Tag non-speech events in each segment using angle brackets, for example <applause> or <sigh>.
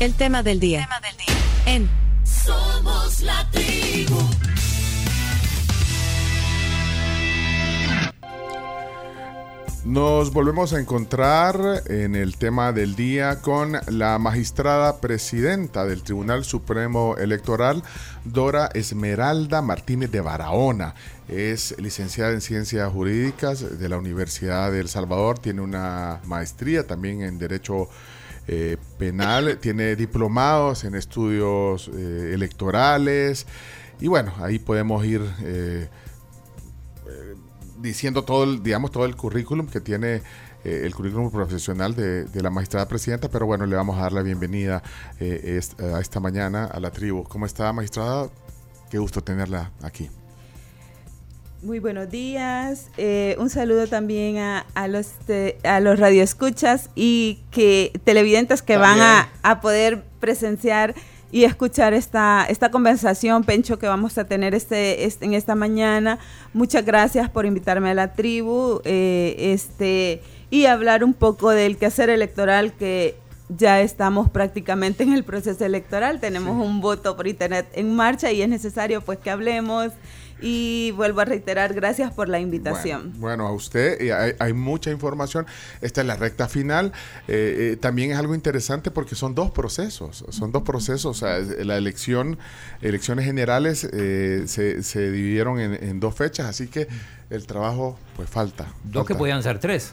El tema del día. En Somos la tribu. Nos volvemos a encontrar en el tema del día con la magistrada presidenta del Tribunal Supremo Electoral, Dora Esmeralda Martínez de Barahona. Es licenciada en Ciencias Jurídicas de la Universidad de El Salvador, tiene una maestría también en Derecho eh, Penal, tiene diplomados en estudios eh, electorales y bueno, ahí podemos ir... Eh, diciendo todo el, digamos, todo el currículum que tiene eh, el currículum profesional de, la magistrada presidenta, pero bueno, le vamos a dar la bienvenida eh, a esta mañana a la tribu. ¿Cómo está, magistrada? Qué gusto tenerla aquí. Muy buenos días. Eh, un saludo también a, a los te, a los radioescuchas y que televidentes que también. van a, a poder presenciar y escuchar esta, esta conversación, Pencho, que vamos a tener este, este, en esta mañana. Muchas gracias por invitarme a la tribu eh, este, y hablar un poco del quehacer electoral que ya estamos prácticamente en el proceso electoral. Tenemos sí. un voto por internet en marcha y es necesario pues que hablemos y vuelvo a reiterar, gracias por la invitación. Bueno, bueno a usted, hay, hay, mucha información. Esta es la recta final. Eh, eh, también es algo interesante porque son dos procesos. Son dos procesos. O sea, la elección, elecciones generales eh, se, se, dividieron en, en, dos fechas, así que el trabajo, pues falta. Dos falta. que podían ser tres.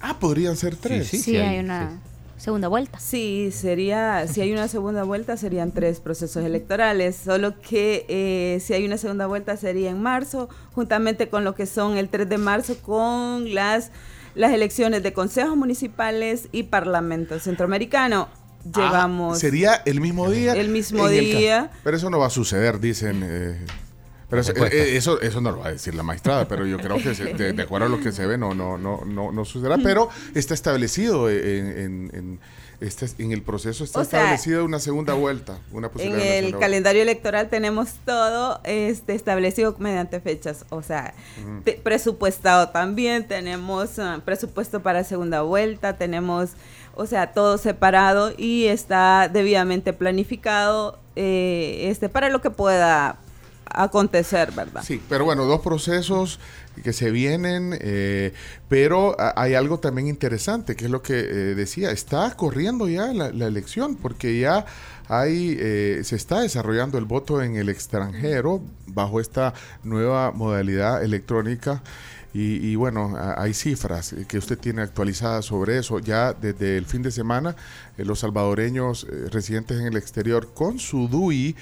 Ah, podrían ser tres. Sí, sí, sí, sí hay, hay, una. Segunda vuelta. Sí, sería, si hay una segunda vuelta serían tres procesos electorales, solo que eh, si hay una segunda vuelta sería en marzo, juntamente con lo que son el 3 de marzo con las, las elecciones de consejos municipales y parlamento centroamericano. Llegamos. Ah, ¿Sería el mismo día? El mismo día. El pero eso no va a suceder, dicen. Eh, pero eso, eh, eso, eso, no lo va a decir la magistrada, pero yo creo que de, de, acuerdo a lo que se ve no, no, no, no, no sucederá, pero está establecido en, en, en este, en el proceso está o establecido sea, una segunda vuelta, una En el calendario vuelta. electoral tenemos todo este, establecido mediante fechas, o sea, uh -huh. presupuestado también, tenemos uh, presupuesto para segunda vuelta, tenemos, o sea, todo separado y está debidamente planificado eh, este, para lo que pueda acontecer, ¿verdad? Sí, pero bueno, dos procesos que se vienen, eh, pero hay algo también interesante, que es lo que eh, decía, está corriendo ya la, elección, porque ya hay, eh, se está desarrollando el voto en el extranjero bajo esta nueva modalidad electrónica. Y, y, bueno, hay cifras que usted tiene actualizadas sobre eso. Ya desde el fin de semana, eh, los salvadoreños residentes en el exterior con su DUI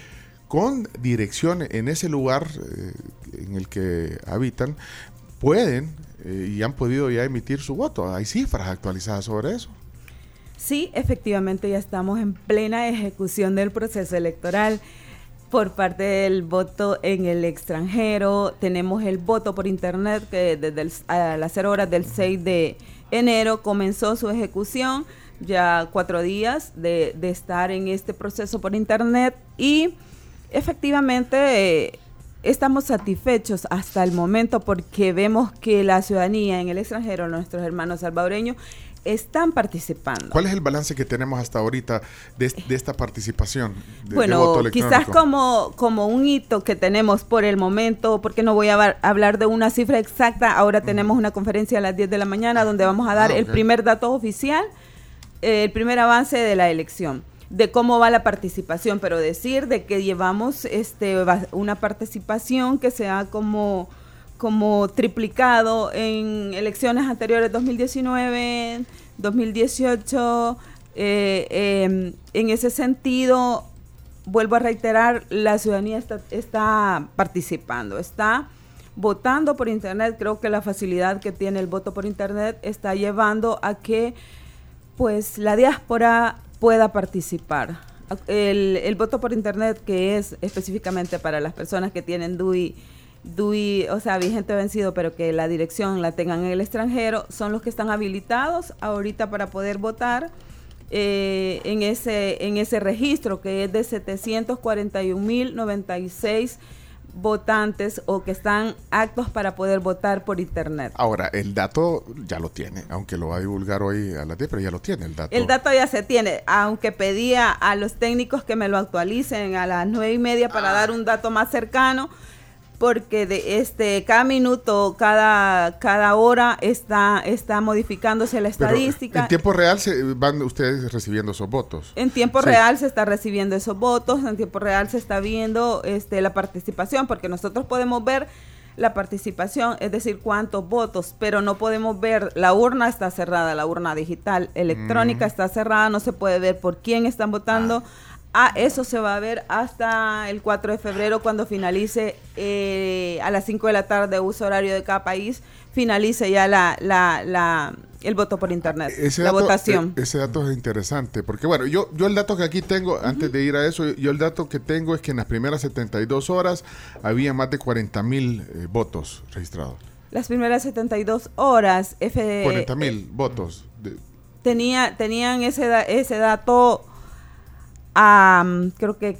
con dirección en ese lugar eh, en el que habitan, pueden eh, y han podido ya emitir su voto. Hay cifras actualizadas sobre eso. Sí, efectivamente ya estamos en plena ejecución del proceso electoral por parte del voto en el extranjero. Tenemos el voto por internet que desde a las 0 horas del 6 de enero comenzó su ejecución. Ya cuatro días de, de estar en este proceso por internet y efectivamente eh, estamos satisfechos hasta el momento porque vemos que la ciudadanía en el extranjero, nuestros hermanos salvadoreños, están participando. ¿Cuál es el balance que tenemos hasta ahorita de, de esta participación? De, bueno, de quizás como, como un hito que tenemos por el momento, porque no voy a hablar de una cifra exacta, ahora tenemos una conferencia a las 10 de la mañana donde vamos a dar ah, okay. el primer dato oficial, eh, el primer avance de la elección de cómo va la participación, pero decir de que llevamos este una participación que se ha como, como triplicado en elecciones anteriores 2019, 2018, eh, eh, en ese sentido, vuelvo a reiterar, la ciudadanía está, está participando, está votando por internet, creo que la facilidad que tiene el voto por internet está llevando a que pues la diáspora pueda participar. El, el, voto por internet que es específicamente para las personas que tienen DUI, DUI, o sea, vigente vencido, pero que la dirección la tengan en el extranjero, son los que están habilitados ahorita para poder votar eh, en, ese, en ese registro que es de 741.096 votantes o que están actos para poder votar por internet. Ahora, el dato ya lo tiene, aunque lo va a divulgar hoy a las 10, pero ya lo tiene el dato. El dato ya se tiene, aunque pedía a los técnicos que me lo actualicen a las nueve y media para Ah. dar un dato más cercano, porque de este cada minuto, cada, cada hora está, está modificándose la Pero estadística. en tiempo real se van ustedes recibiendo esos votos. En tiempo Sí. real se está recibiendo esos votos, en tiempo real se está viendo este, la participación, porque nosotros podemos ver la participación, es decir, cuántos votos, pero no podemos ver, la urna está cerrada, la urna digital, electrónica Mm. está cerrada, no se puede ver por quién están votando. Ah, eso se va a ver hasta el 4 de febrero cuando finalice eh, a las 5 de la tarde, uso horario de cada país, finalice ya la, la, la- el voto por internet, Ese la dato, votación. e- ese dato es interesante, porque bueno, yo, yo el dato que aquí tengo, antes de ir a eso, yo el dato que tengo es que en las primeras 72 horas había más de 40 mil eh, votos registrados. Las primeras 72 horas, F, 40 mil votos. de- tenía, tenían ese, ese dato, am, creo que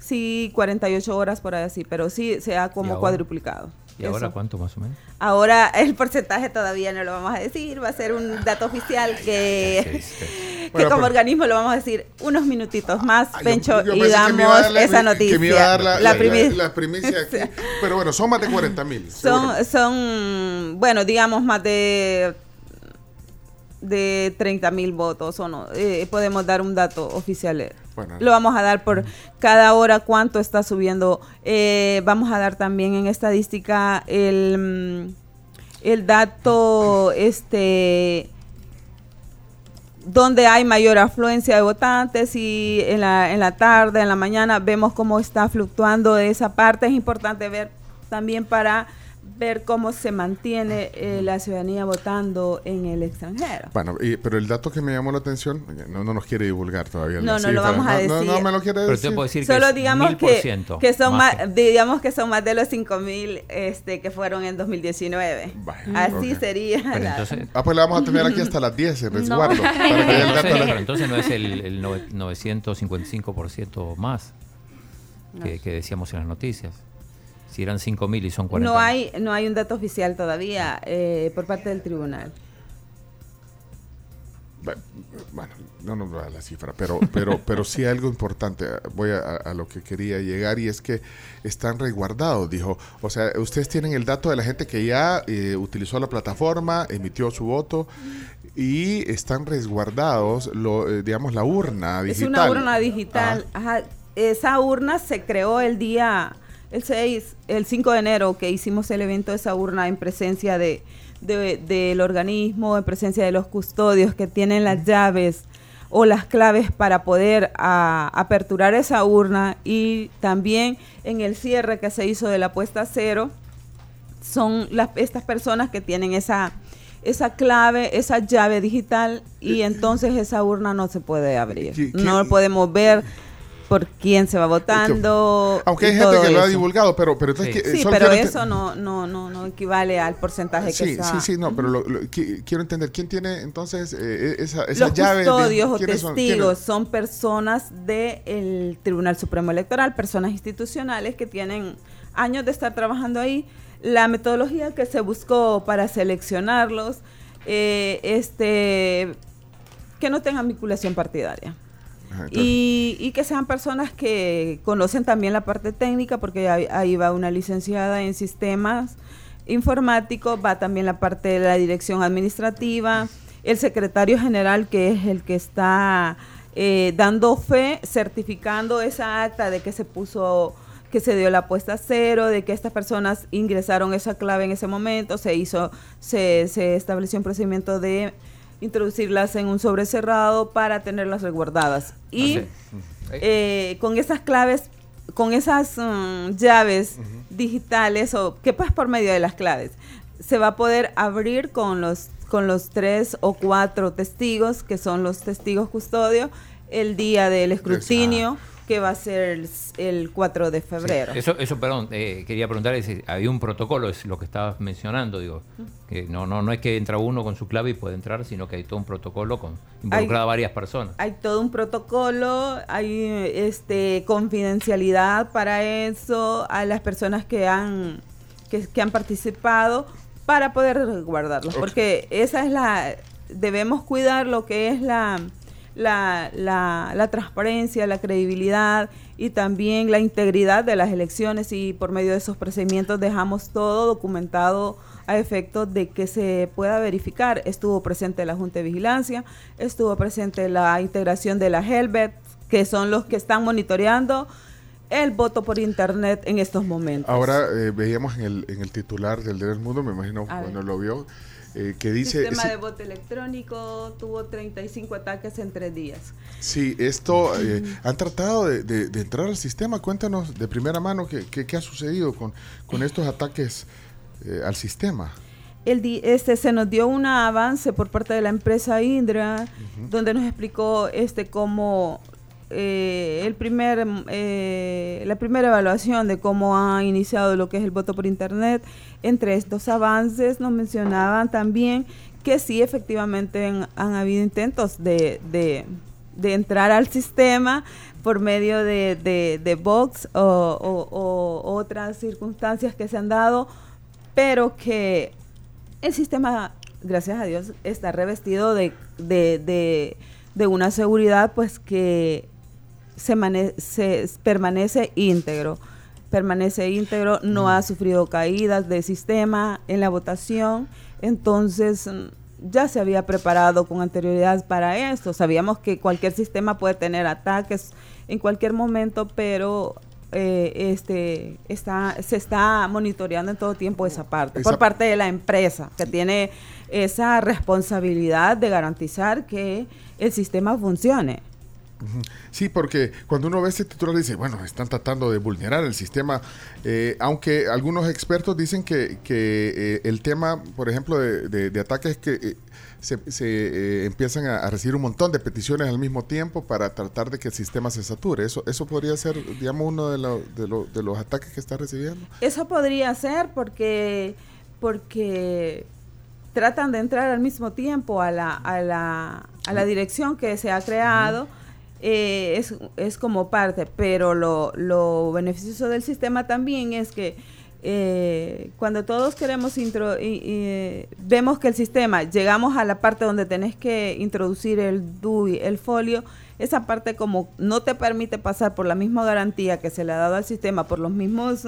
sí, 48 horas por ahí así, pero sí se ha ¿Y como ahora? cuadruplicado. ¿Y ahora cuánto más o menos? Ahora el porcentaje todavía no lo vamos a decir, va a ser un dato oficial que, <laughs> que Bueno, como pero- organismo lo vamos a decir unos minutitos más, yo- Pencho, yo y pensé que me iba a damos dar la esa noticia. Que me iba a dar la, la- primi- la- la primicia aquí. <laughs> Pero bueno, son más de 40 mil. Son, son, bueno, digamos más de de 30 mil votos o no. Eh, podemos dar un dato oficial. Bueno. Lo vamos a dar por cada hora cuánto está subiendo. Eh, vamos a dar también en estadística el, mm, el dato este donde hay mayor afluencia de votantes y en la, en la tarde, en la mañana vemos cómo está fluctuando esa parte. Es importante ver también para ver cómo se mantiene eh, la ciudadanía votando en el extranjero. Bueno, y- pero el dato que me llamó la atención, no, no nos quiere divulgar todavía. No, no lo vamos a No, no, decir. no me lo quiere Pero decir. te puedo decir Solo que digamos que, 1000% que son más, que- digamos que son más de los 5000 este que fueron en 2019. Vaya, Así sería. Pero la- entonces, Ah, pues la vamos a tener aquí hasta las 10 en <laughs> resguardo. Para que <laughs> el entonces, dato a la- pero entonces no es el, el nove- 955% más que, que decíamos en las noticias. Si eran 5.000 y son 40. no hay no hay un dato oficial todavía eh, por parte del tribunal. Bueno, no nos da la cifra, pero, pero, <laughs> pero sí algo importante. Voy a, a lo que quería llegar y es que están resguardados, dijo. O sea, ustedes tienen el dato de la gente que ya eh, utilizó la plataforma, emitió su voto y están resguardados, lo, eh, digamos, la urna Es digital. una urna digital. Ah, Ajá. Esa urna se creó el día, el 6, el 5 de enero que hicimos el evento de esa urna en presencia de, de- del organismo, en presencia de los custodios que tienen las llaves o las claves para poder a- aperturar esa urna y también en el cierre que se hizo de la puesta a cero son las, estas personas que tienen esa esa clave, esa llave digital y entonces esa urna no se puede abrir. ¿Qui- quién- No podemos ver por quién se va votando. Aunque hay gente que lo ha divulgado, pero, pero entonces Sí. que- eh, Sí, pero eso no, no, no, no equivale al porcentaje que Sí, está. sí, sí, no, pero lo- lo- qui- quiero entender, ¿quién tiene entonces eh, esa, esa Los llave? de- custodios o testigos son personas del Tribunal Supremo Electoral, personas institucionales que tienen años de estar trabajando ahí. La metodología que se buscó para seleccionarlos, eh, este, que no tengan vinculación partidaria. Ajá, Y, y que sean personas que conocen también la parte técnica, porque ahí, ahí va una licenciada en sistemas informáticos, va también la parte de la dirección administrativa, el secretario general, que es el que está eh, dando fe, certificando esa acta de que se puso que se dio la puesta a cero, de que estas personas ingresaron esa clave en ese momento, se hizo, se, se estableció un procedimiento de introducirlas en un sobre cerrado para tenerlas resguardadas. Y eh, con esas claves, con esas mm, llaves digitales o que pues por medio de las claves, se va a poder abrir con los con los tres o cuatro testigos que son los testigos custodios el día del escrutinio que va a ser el, el 4 de febrero. Sí, eso, eso, perdón, eh, quería preguntar, si había un protocolo, es lo que estabas mencionando, digo, que no, no, no es que entra uno con su clave y puede entrar, sino que hay todo un protocolo con involucrada a varias personas. Hay todo un protocolo, hay este confidencialidad para eso, a las personas que han, que, que han participado para poder resguardarlos, porque esa es la, debemos cuidar lo que es la, la, la, la transparencia, la credibilidad y también la integridad de las elecciones y por medio de esos procedimientos dejamos todo documentado a efectos de que se pueda verificar. Estuvo presente la Junta de Vigilancia, estuvo presente la integración de la Helvet, que son los que están monitoreando el voto por internet en estos momentos. Ahora eh, veíamos en el, en el titular del Día del Mundo, me imagino cuando lo vio, eh, que El dice... sistema de voto electrónico tuvo 35 ataques en tres días. Sí, esto, eh, han tratado de, de- de entrar al sistema. Cuéntanos de primera mano qué, qué- qué ha sucedido con, con estos ataques eh, al sistema. El di- este se nos dio un avance por parte de la empresa Indra, donde nos explicó este cómo eh, el primer eh, la primera evaluación de cómo ha iniciado lo que es el voto por internet. Entre estos avances nos mencionaban también que sí efectivamente han, habido intentos de, de- entrar al sistema por medio de, de, box o, otras circunstancias que se han dado, pero que el sistema, gracias a Dios, está revestido de, de- de una seguridad pues que se, mane- se permanece íntegro. Permanece íntegro, no ha sufrido caídas del sistema en la votación. Entonces, mm, ya se había preparado con anterioridad para esto. Sabíamos que cualquier sistema puede tener ataques en cualquier momento, pero eh, este está se está monitoreando en todo tiempo esa parte Esa- por parte de la empresa que tiene esa responsabilidad de garantizar que el sistema funcione. Sí, porque cuando uno ve este titular dice, bueno, están tratando de vulnerar el sistema, eh, aunque algunos expertos dicen que, que, eh, el tema, por ejemplo, de, de- de ataques que eh, se, se, empiezan a, a recibir un montón de peticiones al mismo tiempo para tratar de que el sistema se sature. Eso, eso podría ser, digamos, uno de, lo- de, lo- de los ataques que está recibiendo. Eso podría ser porque porque tratan de entrar al mismo tiempo a la, a la, a la dirección que se ha creado. Eh, es, es como parte, pero lo, lo beneficioso del sistema también es que eh, cuando todos queremos intro, y- eh, vemos que el sistema, llegamos a la parte donde tenés que introducir el DUI, el folio, esa parte como no te permite pasar por la misma garantía que se le ha dado al sistema, por los mismos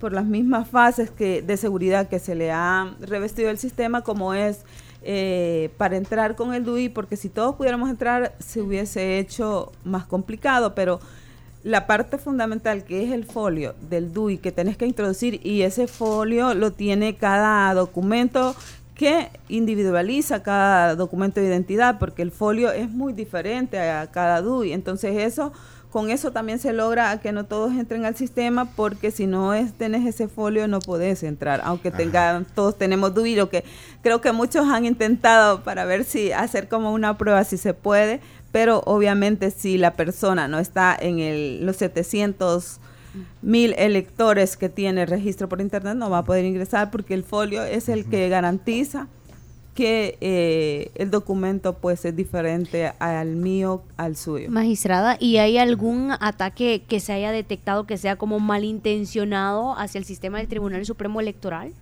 por las mismas fases que de seguridad que se le ha revestido el sistema como es eh, para entrar con el DUI, porque si todos pudiéramos entrar se hubiese hecho más complicado, pero la parte fundamental que es el folio del DUI que tenés que introducir y ese folio lo tiene cada documento que individualiza cada documento de identidad porque el folio es muy diferente a cada DUI. Entonces eso con eso también se logra a que no todos entren al sistema porque si no es, tenés ese folio no podés entrar, aunque tengan, todos tenemos lo que creo que muchos han intentado para ver si hacer como una prueba si se puede, pero obviamente si la persona no está en el, los 700 mil electores que tiene el registro por internet no va a poder ingresar porque el folio es el que garantiza que eh, el documento pues es diferente al mío al suyo. Magistrada, ¿y hay algún ataque que se haya detectado que sea como malintencionado hacia el sistema del Tribunal Supremo Electoral?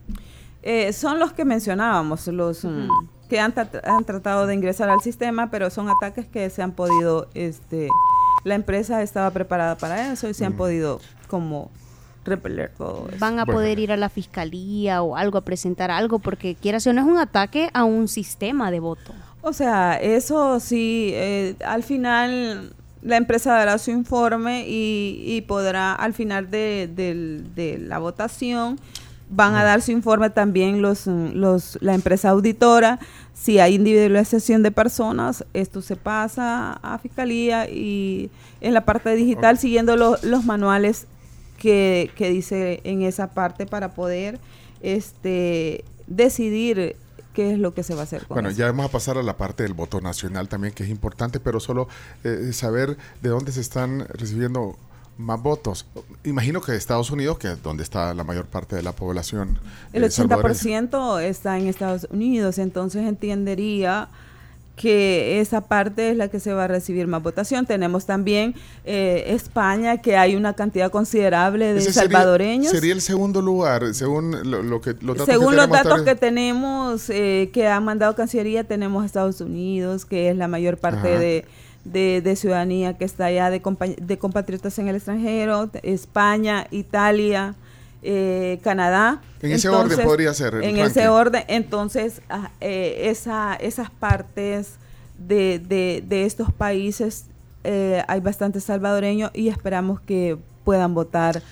Eh, son los que mencionábamos, los mm, que han, tra- han tratado de ingresar al sistema, pero son ataques que se han podido, este, la empresa estaba preparada para eso y se han podido como repeler todo eso. ¿Van a Bueno. poder ir a la fiscalía o algo a presentar algo? Porque quiera o no es un ataque a un sistema de voto. O sea, eso sí, eh, al final la empresa dará su informe y, y podrá, al final de, la votación, van a dar su informe también los, los, la empresa auditora. Si hay individualización de personas, esto se pasa a fiscalía y en la parte digital, siguiendo lo- los manuales que, que dice en esa parte para poder este decidir qué es lo que se va a hacer. Con Bueno, eso. ya vamos a pasar a la parte del voto nacional también, que es importante, pero solo eh, saber de dónde se están recibiendo más votos. Imagino que Estados Unidos, que es donde está la mayor parte de la población. El eh, salvadoreña. 80% está en Estados Unidos, entonces entendería que esa parte es la que se va a recibir más votación. Tenemos también eh, España, que hay una cantidad considerable de Ese salvadoreños. Sería, el segundo lugar, según lo, lo que los datos Según que los tenemos datos que tenemos, eh, que ha mandado Cancillería, tenemos Estados Unidos, que es la mayor parte de, de- de ciudadanía que está allá, de, compa- de compatriotas en el extranjero, España, Italia, eh, Canadá. En ese orden podría ser En ranking. ese orden, entonces, ah, eh, esa, esas partes de, de- de estos países eh, hay bastantes salvadoreños y esperamos que puedan votar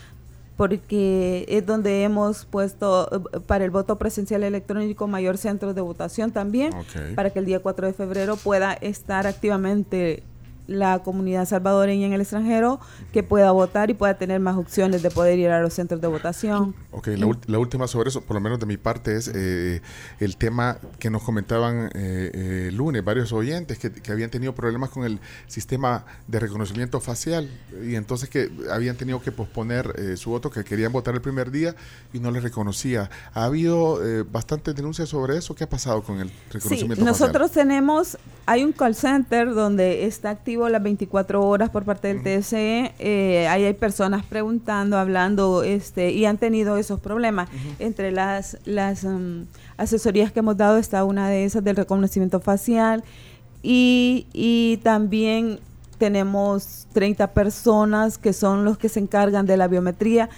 porque es donde hemos puesto eh, para el voto presencial electrónico mayor centro de votación también, para que el día 4 de febrero pueda estar activamente la comunidad salvadoreña en el extranjero, que pueda votar y pueda tener más opciones de poder ir a los centros de votación. Ok, la, la última sobre eso, por lo menos de mi parte, es eh, el tema que nos comentaban eh, eh, lunes varios oyentes que, que habían tenido problemas con el sistema de reconocimiento facial y entonces que habían tenido que posponer eh, su voto, que querían votar el primer día y no les reconocía. ¿Ha habido eh, bastantes denuncias sobre eso? ¿Qué ha pasado con el Sí, reconocimiento nosotros tenemos, hay un call center donde está activo las 24 horas por parte del TSE, eh, ahí hay personas preguntando, hablando, este, y han tenido esos problemas. Entre las, las um, asesorías que hemos dado está una de esas del reconocimiento facial. Y, y también tenemos 30 personas que son los que se encargan de la biometría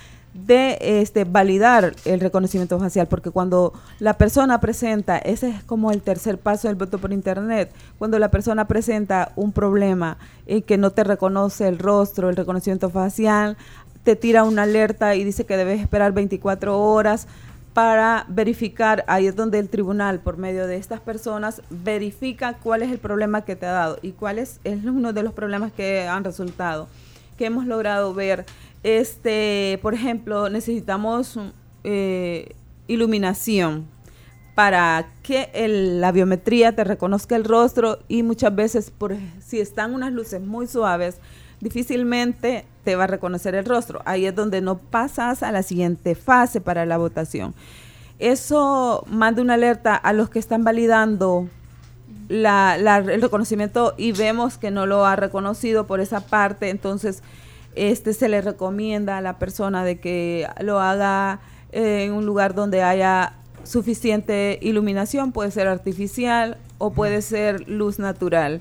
de este validar el reconocimiento facial porque cuando la persona presenta ese es como el tercer paso del voto por internet cuando la persona presenta un problema en que no te reconoce el rostro el reconocimiento facial te tira una alerta y dice que debes esperar 24 horas para verificar, ahí es donde el tribunal, por medio de estas personas, verifica cuál es el problema que te ha dado y cuál es, es uno de los problemas que han resultado, que hemos logrado ver. Este, por ejemplo, necesitamos eh, iluminación para que la biometría te reconozca el rostro y muchas veces, por, si están unas luces muy suaves, difícilmente te va a reconocer el rostro. Ahí es donde no pasas a la siguiente fase para la votación. Eso manda una alerta a los que están validando el reconocimiento y vemos que no lo ha reconocido por esa parte, entonces este se le recomienda a la persona de que lo haga eh, en un lugar donde haya suficiente iluminación, puede ser artificial o puede ser luz natural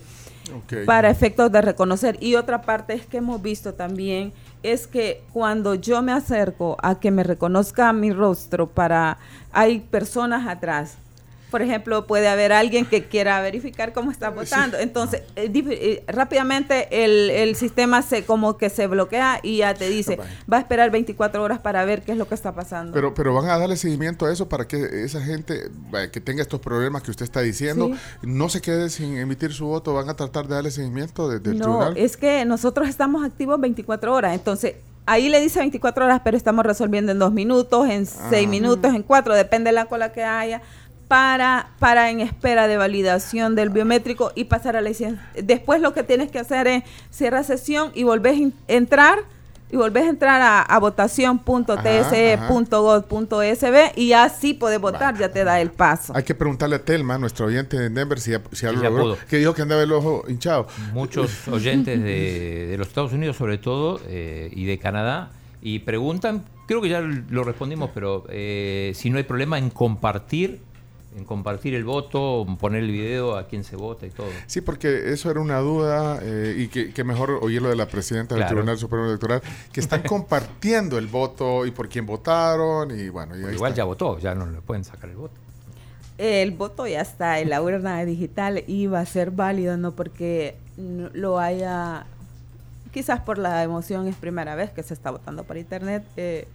para efectos de reconocer. Y otra parte es que hemos visto también es que cuando yo me acerco a que me reconozca mi rostro para hay personas atrás. Por ejemplo, puede haber alguien que quiera verificar cómo está votando. Entonces, eh, eh, rápidamente el, el sistema se como que se bloquea y ya te dice, va a esperar 24 horas para ver qué es lo que está pasando. Pero, pero van a darle seguimiento a eso para que esa gente que tenga estos problemas que usted está diciendo no se quede sin emitir su voto. Van a tratar de darle seguimiento desde el no, tribunal. es que nosotros estamos activos 24 horas, entonces ahí le dice 24 horas, pero estamos resolviendo en dos minutos, en seis Ah. minutos, en cuatro, depende de la cola que haya, para, para en espera de validación del biométrico y pasar a la licencia. Después lo que tienes que hacer es cierra sesión y volvés a entrar y volvés a entrar a, a votación.tse.gov.sb y así puedes votar, ya te da el paso. Hay que preguntarle a Telma, nuestro oyente de Denver, si si ya lo logró, que dijo que andaba el ojo hinchado. muchos <laughs> oyentes de, de los Estados Unidos sobre todo eh, y de Canadá y preguntan, creo que ya lo respondimos, pero eh, si no hay problema en compartir, en compartir el voto, poner el video a quién se vota y todo. Sí, porque eso era una duda eh, y que, que mejor oírlo de la presidenta del Claro. Tribunal Supremo Electoral, que están <laughs> compartiendo el voto y por quién votaron y bueno, y ahí Igual está. ya votó, ya no le pueden sacar el voto. El voto ya está en la urna digital y va a ser válido, no porque no lo haya, quizás por la emoción es primera vez que se está votando por internet, eh,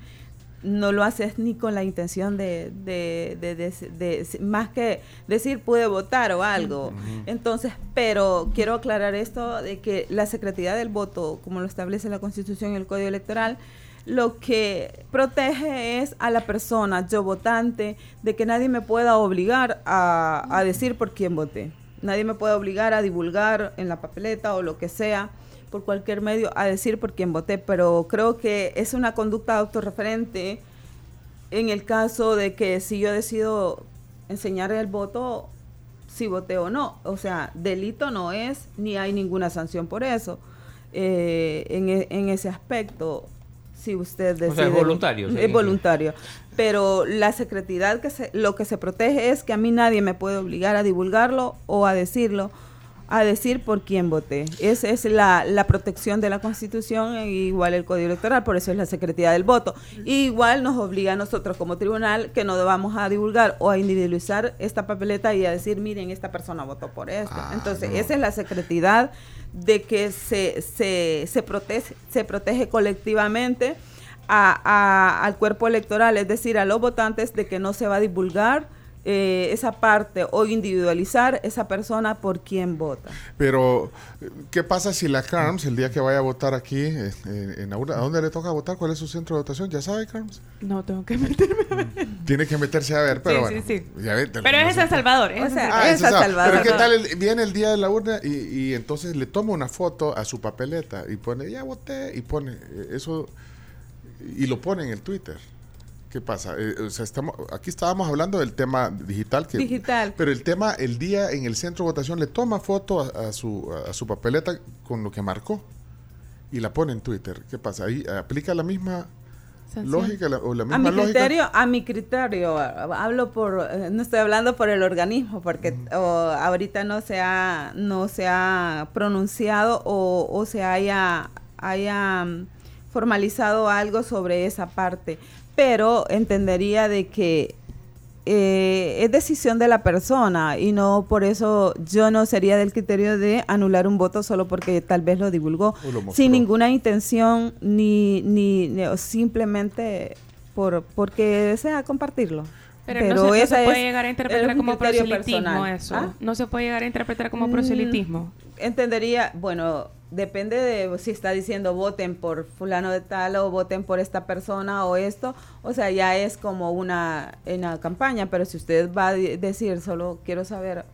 no lo haces ni con la intención de, de, de- de- más que decir pude votar o algo. Entonces, pero quiero aclarar esto de que la secretidad del voto, como lo establece la Constitución y el Código Electoral, lo que protege es a la persona, yo votante, de que nadie me pueda obligar a, a decir por quién voté. Nadie me puede obligar a divulgar en la papeleta o lo que sea por cualquier medio a decir por quién voté, pero creo que es una conducta autorreferente en el caso de que si yo decido enseñar el voto, si voté o no. O sea, delito no es, ni hay ninguna sanción por eso. Eh, en, e- en ese aspecto, si usted decide... O sea, es voluntario, Es voluntario. Pero la secretidad, que se, lo que se protege es que a mí nadie me puede obligar a divulgarlo o a decirlo, a decir por quién voté. Esa es la, la protección de la Constitución e igual el Código Electoral, por eso es la secretidad del voto. Y igual nos obliga a nosotros como tribunal que no vamos a divulgar o a individualizar esta papeleta y a decir, miren, esta persona votó por esto. Ah, Entonces, no. esa es la secretidad de que se, se, se, protege, se protege colectivamente a- a- al cuerpo electoral, es decir, a los votantes de que no se va a divulgar eh, esa parte o individualizar esa persona por quien vota. Pero, ¿qué pasa si la Carms, el día que vaya a votar aquí, eh, eh, en la urna, ¿a dónde le toca votar? ¿Cuál es su centro de votación? ¿Ya sabe, Carms? No, tengo que meterme. <laughs> Tiene que meterse a ver, pero Sí, bueno. sí, sí. ya ve, Pero es en. San Salvador. es O sea, Ah, es San. Salvador. Pero ¿qué tal? el- viene el día de la urna y, y entonces le toma una foto a su papeleta y pone, ya voté, y pone eh, eso, y lo pone en el Twitter. ¿Qué pasa? Eh, o sea, estamos, aquí estábamos hablando del tema digital. Que, Digital. Pero el tema, el día en el centro de votación, le toma foto a, a su, a su papeleta con lo que marcó y la pone en Twitter. ¿Qué pasa? Ahí aplica la misma lógica la- o la A misma mi lógica. criterio, a mi criterio, a- hablo por, eh, no estoy hablando por el organismo, porque ahorita no se ha, no se ha pronunciado o, o se haya, haya mm, formalizado algo sobre esa parte, pero entendería de que eh, es decisión de la persona y no por eso yo no sería del criterio de anular un voto solo porque tal vez lo divulgó lo sin ninguna intención ni, ni, ni- o simplemente por porque desea compartirlo. Pero, no, se, no se puede es- llegar a interpretar como proselitismo personal. eso. ¿Ah? No se puede llegar a interpretar como Mm, proselitismo. entendería, bueno, depende de si está diciendo voten por fulano de tal o voten por esta persona o esto, o sea, ya es como una, una campaña, pero si usted va a decir solo quiero saber,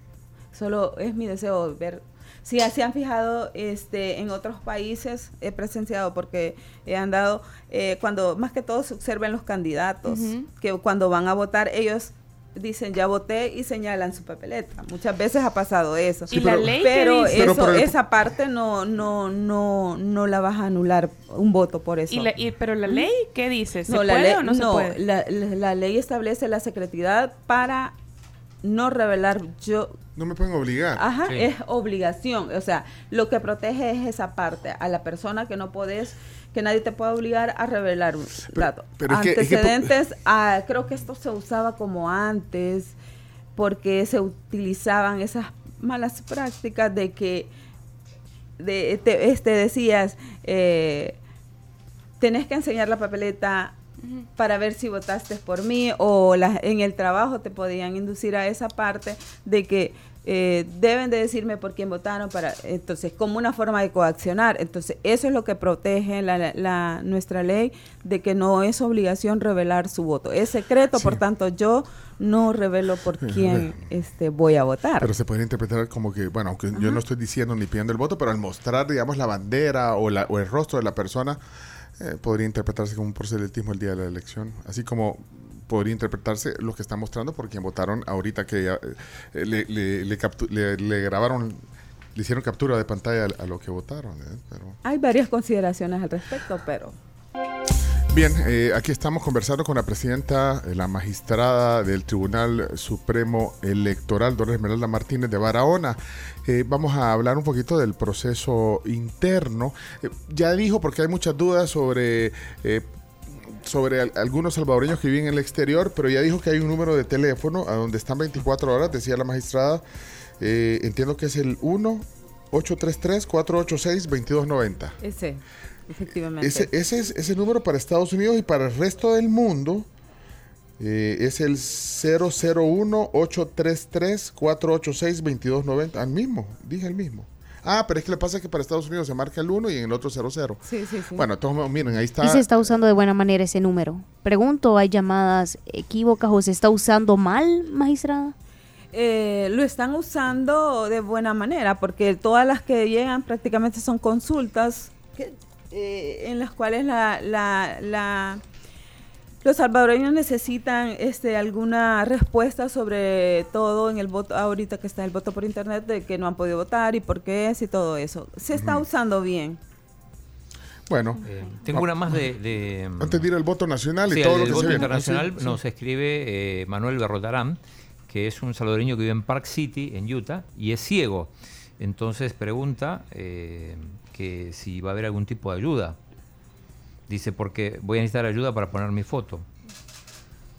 solo es mi deseo ver. Si se han fijado este, en otros países, he presenciado porque he andado, eh, cuando más que todo se observen los candidatos, que cuando van a votar ellos dicen ya voté y señalan su papeleta. Muchas veces ha pasado eso. ¿Y la pero- ley Pero, qué dice? Pero eso, por el- esa parte no, no, no, no la vas a anular un voto por eso. ¿Y la- y- pero la ley qué dice? ¿Se no, la ley, o no, se puede? La, la- la ley establece la secretidad para no revelar yo No me pueden obligar. Ajá, Sí. es obligación. O sea, lo que protege es esa parte. A la persona que no podés, que nadie te puede obligar a revelar un dato. pero es que- es que Antecedentes, ah, creo que esto se usaba como antes, porque se utilizaban esas malas prácticas de que de, te- este decías, eh, tenés que enseñar la papeleta para ver si votaste por mí o la- en el trabajo te podían inducir a esa parte de que eh, deben de decirme por quién votaron para entonces como una forma de coaccionar. Entonces eso es lo que protege la, la- nuestra ley de que no es obligación revelar su voto. Es secreto por tanto yo no revelo por quién este voy a votar. Pero se puede interpretar como que, bueno, aunque yo no estoy diciendo ni pidiendo el voto, pero al mostrar, digamos, la bandera o, la, o el rostro de la persona, eh, podría interpretarse como un proselitismo el día de la elección. Así como podría interpretarse lo que está mostrando por quien votaron ahorita que ya, eh, le, le, le captu- le- le grabaron, le hicieron captura de pantalla a, a lo que votaron. ¿eh? Pero, hay varias consideraciones al respecto pero Bien, eh, aquí estamos conversando con la presidenta, eh, la magistrada del Tribunal Supremo Electoral, Dora Esmeralda Martínez de Barahona. Eh, vamos a hablar un poquito del proceso interno. Eh, ya dijo, porque hay muchas dudas sobre... sobre al- algunos salvadoreños que viven en el exterior, pero ya dijo que hay un número de teléfono a donde están 24 horas, decía la magistrada. Eh, entiendo que es el 1-833-486-2290. ese efectivamente Ese, ese es ese número para Estados Unidos y para el resto del mundo eh, es el 001-833-486-2290. Al mismo, dije el mismo. Ah, pero es que le pasa que para Estados Unidos se marca el 1 y en el otro 00. Sí, sí, sí. Bueno, entonces miren, ahí está. Y se está usando de buena manera ese número. Pregunto, ¿hay llamadas equívocas o se está usando mal, magistrada? Eh, lo están usando de buena manera porque todas las que llegan prácticamente son consultas que, eh, en las cuales la, la, la- los salvadoreños necesitan este, alguna respuesta sobre todo en el voto, ahorita que está el voto por internet, de que no han podido votar y por qué es y todo eso. Se está usando bien. Bueno, Eh, tengo una más de... de, antes de ir al voto nacional Sí, y todo el lo que voto se viene. internacional Sí, sí. nos escribe eh, Manuel Berrotarán, que es un salvadoreño que vive en Park City, en Utah, y es ciego. Entonces pregunta eh, que si va a haber algún tipo de ayuda. Dice, porque voy a necesitar ayuda para poner mi foto.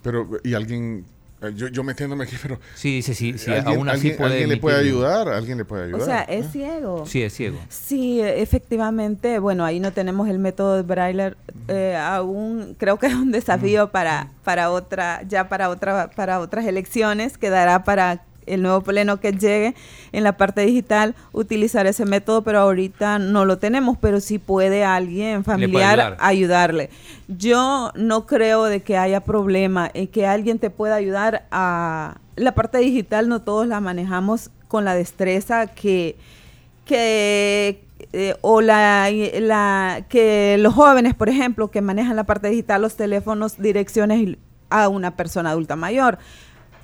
Pero, y alguien, eh, yo, yo metiéndome aquí, pero. Sí, dice, sí, sí, ¿alguien, aún así alguien- puede alguien le puede ayudar? ¿Alguien le puede ayudar? O sea, ¿eh? es ciego. Sí, es ciego. Sí, efectivamente, bueno, ahí no tenemos el método de Braille eh, aún, creo que es un desafío para, para otra, ya para otra, para otras elecciones, quedará para el nuevo pleno que llegue en la parte digital utilizar ese método, pero ahorita no lo tenemos, pero sí puede alguien familiar ayudar. ayudarle. Yo no creo de que haya problema en que alguien te pueda ayudar a la parte digital, no todos la manejamos con la destreza que que eh, o la, la- que los jóvenes, por ejemplo, que manejan la parte digital, los teléfonos, direcciones a una persona adulta mayor.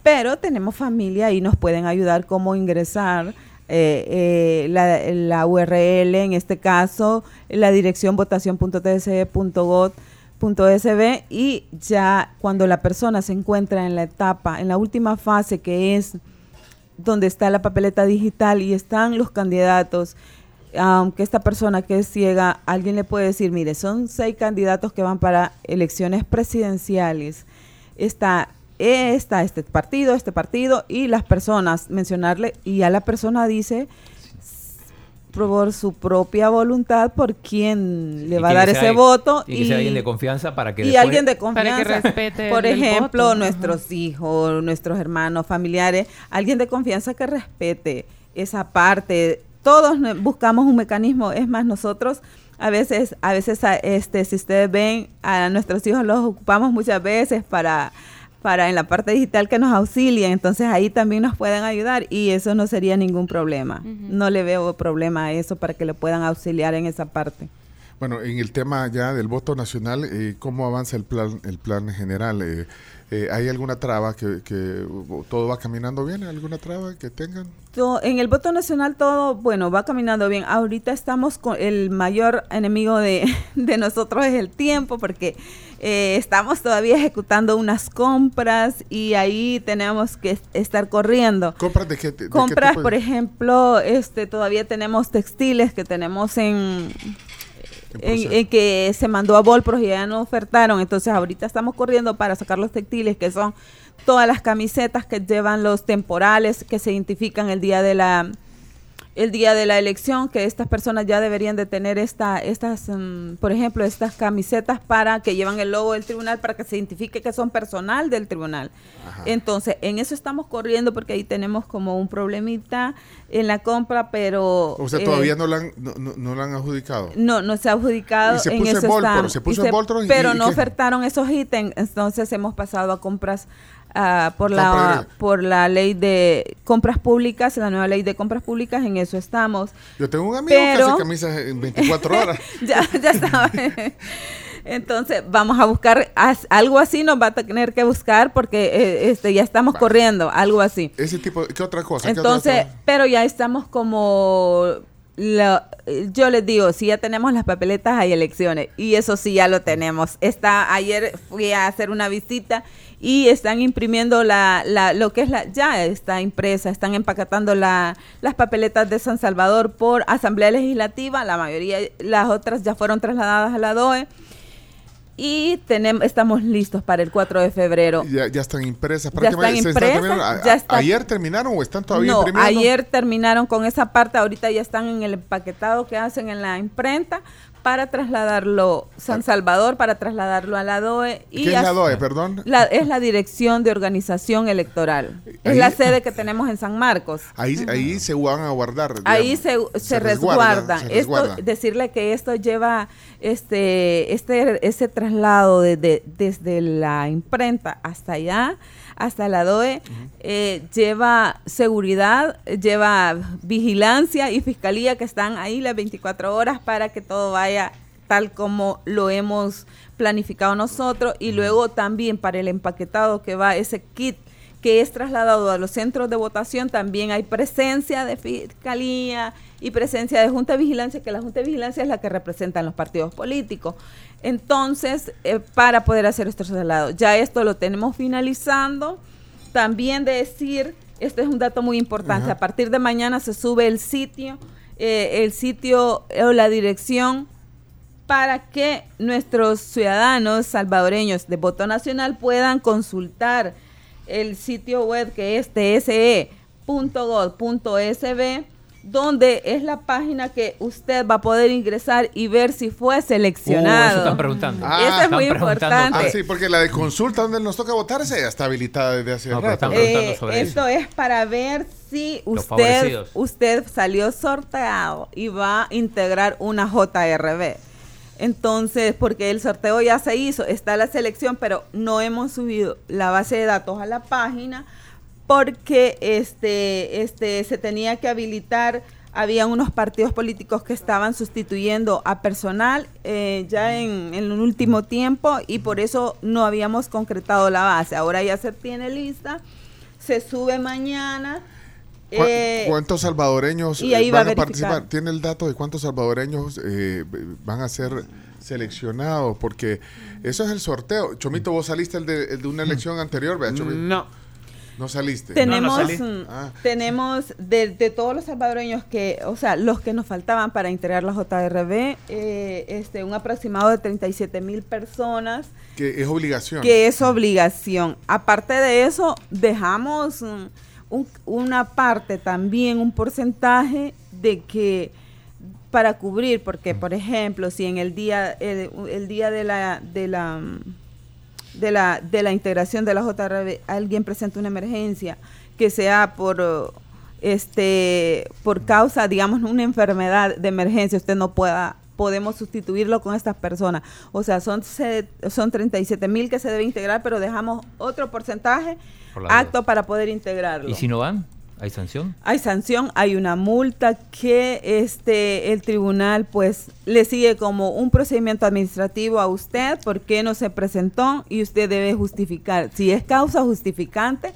Pero tenemos familia y nos pueden ayudar cómo ingresar eh, eh, la, URL, en este caso, la dirección votación.tse.gov.sb y ya cuando la persona se encuentra en la etapa, en la última fase que es donde está la papeleta digital y están los candidatos, aunque esta persona que es ciega, alguien le puede decir, mire, son seis candidatos que van para elecciones presidenciales. Está está este partido, este partido, y las personas, mencionarle, y ya la persona dice por su propia voluntad por quién le Y va a dar ese voto. tiene que ser alguien de confianza para que y después- alguien de Para que confianza. respete Por el- el ejemplo, voto. nuestros hijos, nuestros hermanos, familiares, alguien de confianza que respete esa parte. Todos buscamos un mecanismo, es más, nosotros a veces, a veces, a- este, si ustedes ven, a nuestros hijos los ocupamos muchas veces para para en la parte digital que nos auxilien, entonces ahí también nos pueden ayudar y eso no sería ningún problema. No le veo problema a eso para que le puedan auxiliar en esa parte. Bueno, en el tema ya del voto nacional, eh, ¿cómo avanza el plan, el plan general? Eh, eh, ¿Hay alguna traba que, que todo va caminando bien? ¿Alguna traba que tengan? En el voto nacional todo, bueno, va caminando bien. Ahorita estamos con el mayor enemigo de, <laughs> de nosotros es el tiempo, porque eh, estamos todavía ejecutando unas compras y ahí tenemos que estar corriendo. ¿Compras de qué? de Compras, por ejemplo, este todavía tenemos textiles que tenemos en, en, en que se mandó a Volpros y ya no ofertaron. Entonces ahorita estamos corriendo para sacar los textiles, que son todas las camisetas que llevan los temporales que se identifican el día de la el día de la elección, que estas personas ya deberían de tener esta, estas, mm, por ejemplo, estas camisetas para que llevan el logo del tribunal para que se identifique que son personal del tribunal. Entonces, en eso estamos corriendo porque ahí tenemos como un problemita en la compra, pero... O sea, eh, todavía no la han, no, no- no la han adjudicado. no, no se ha adjudicado. Y se en puso en Voltron, se puso Y en Voltron y- pero y no qué? ofertaron esos ítems, entonces hemos pasado a compras ah, por la por la ley de compras públicas, la nueva ley de compras públicas, en eso estamos. Yo tengo un amigo que hace camisas en 24 horas. <laughs> ya, ya saben. Entonces, vamos a buscar as- algo así, nos va a tener que buscar porque eh, este ya estamos corriendo, algo así. Ese tipo, ¿qué otra cosa? ¿Qué Entonces, otra- pero ya estamos como la- yo les digo, si ya tenemos las papeletas hay elecciones y eso sí ya lo tenemos. Está ayer fui a hacer una visita y están imprimiendo la, la lo que es la ya está impresa, están empacatando la, las papeletas de San Salvador por Asamblea Legislativa, la mayoría las otras ya fueron trasladadas a la DOE. y tenemos, estamos listos para el 4 de febrero. Ya, ya están impresas. Ya están están impresas. A- ya está- ¿Ayer terminaron o están todavía no, imprimiendo? ayer terminaron con esa parte, ahorita ya están en el empaquetado que hacen en la imprenta para trasladarlo San Salvador, para trasladarlo a la DOE. ¿Qué es la DOE, perdón? la- es la Dirección de Organización Electoral. Es la sede que tenemos en San Marcos. Ahí, ahí se van a guardar. Ahí se, se, resguarda. se Esto, resguarda. decirle que esto lleva este, este, ese traslado de- de- desde la imprenta hasta allá, hasta la DOE, eh, lleva seguridad, lleva vigilancia y fiscalía que están ahí las 24 horas para que todo vaya tal como lo hemos planificado nosotros. Y luego también para el empaquetado que va ese kit que es trasladado a los centros de votación, también hay presencia de fiscalía y presencia de Junta de Vigilancia, que la Junta de Vigilancia es la que representa a los partidos políticos. Entonces, eh, para poder hacer estos traslados, ya esto lo tenemos finalizando. También decir, este es un dato muy importante, a partir de mañana se sube el sitio, eh, el sitio o la dirección para que nuestros ciudadanos salvadoreños de voto nacional puedan consultar el sitio web que es tse.gov.sb donde es la página que usted va a poder ingresar y ver si fue Uh, eso seleccionado. están preguntando. Ah, Eso es Están muy preguntando. importante. Ah, sí, porque la de consulta donde nos toca votar esa ya está habilitada desde hace No, pero rato. están preguntando Eh, esto es para ver si usted, usted salió sorteado y va a integrar una JRB. Entonces, porque el sorteo ya se hizo, está la selección, pero no hemos subido la base de datos a la página porque este, este, se tenía que habilitar, había unos partidos políticos que estaban sustituyendo a personal eh, ya en, en el último tiempo y por eso no habíamos concretado la base. Ahora ya se tiene lista, se sube mañana. ¿Cu- eh, ¿Cuántos salvadoreños y ahí eh, va a van a, participar? ¿Tiene el dato de cuántos salvadoreños eh, van a ser seleccionados? Porque eso es el sorteo. Chomito, vos saliste el de, el de una elección anterior, ¿verdad, Chomito? No. No saliste. Tenemos, mm, Ah. tenemos de, de todos los salvadoreños que, o sea, los que nos faltaban para integrar la JRB, eh, este, un aproximado de 37 mil personas, Que es obligación. que es obligación. Aparte de eso, dejamos mm, un- una parte también, un porcentaje de que para cubrir, porque por ejemplo, si en el día, el, el día de la, de la mm, de la, de la integración de la JRB alguien presenta una emergencia que sea por este por causa digamos una enfermedad de emergencia usted no pueda podemos sustituirlo con estas personas o sea son se- son 37 mil que se debe integrar pero dejamos otro porcentaje acto para poder integrarlo ¿Y si no van? ¿Hay sanción? hay sanción, hay una multa que este el tribunal pues le sigue como un procedimiento administrativo a usted porque no se presentó y usted debe justificar. Si es causa justificante,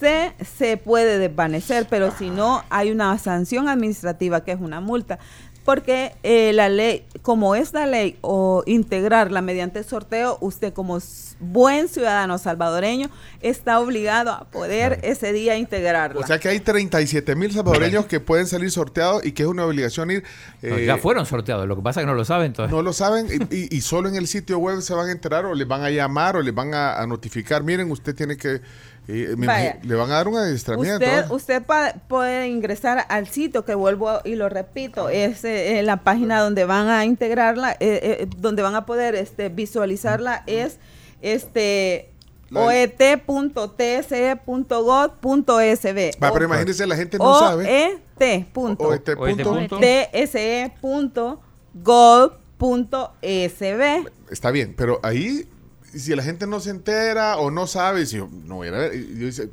se, se puede desvanecer, pero si no, hay una sanción administrativa que es una multa. Porque eh, la ley, como es la ley, o integrarla mediante sorteo, usted como buen ciudadano salvadoreño está obligado a poder ese día integrarla. O sea que hay 37 mil salvadoreños que pueden salir sorteados y que es una obligación ir. No, eh, ya fueron sorteados, lo que pasa es que no lo saben todavía. No lo saben y, y- y solo en el sitio web se van a enterar o les van a llamar o les van a, a notificar. Miren, usted tiene que... eh, Vaya. le van a dar un adiestramiento. Usted, puede ingresar al sitio que vuelvo y lo repito, es eh, la página donde van a integrarla, eh, eh, donde van a poder este, visualizarla es este E oet.tse.gov.sb. Va, pero imagínense, la gente no sabe. OET. punto. O este O este punto. punto. tse.gov.sb. Está bien, pero ahí, si la gente no se entera o no sabe, si yo no voy a ver, yo dice,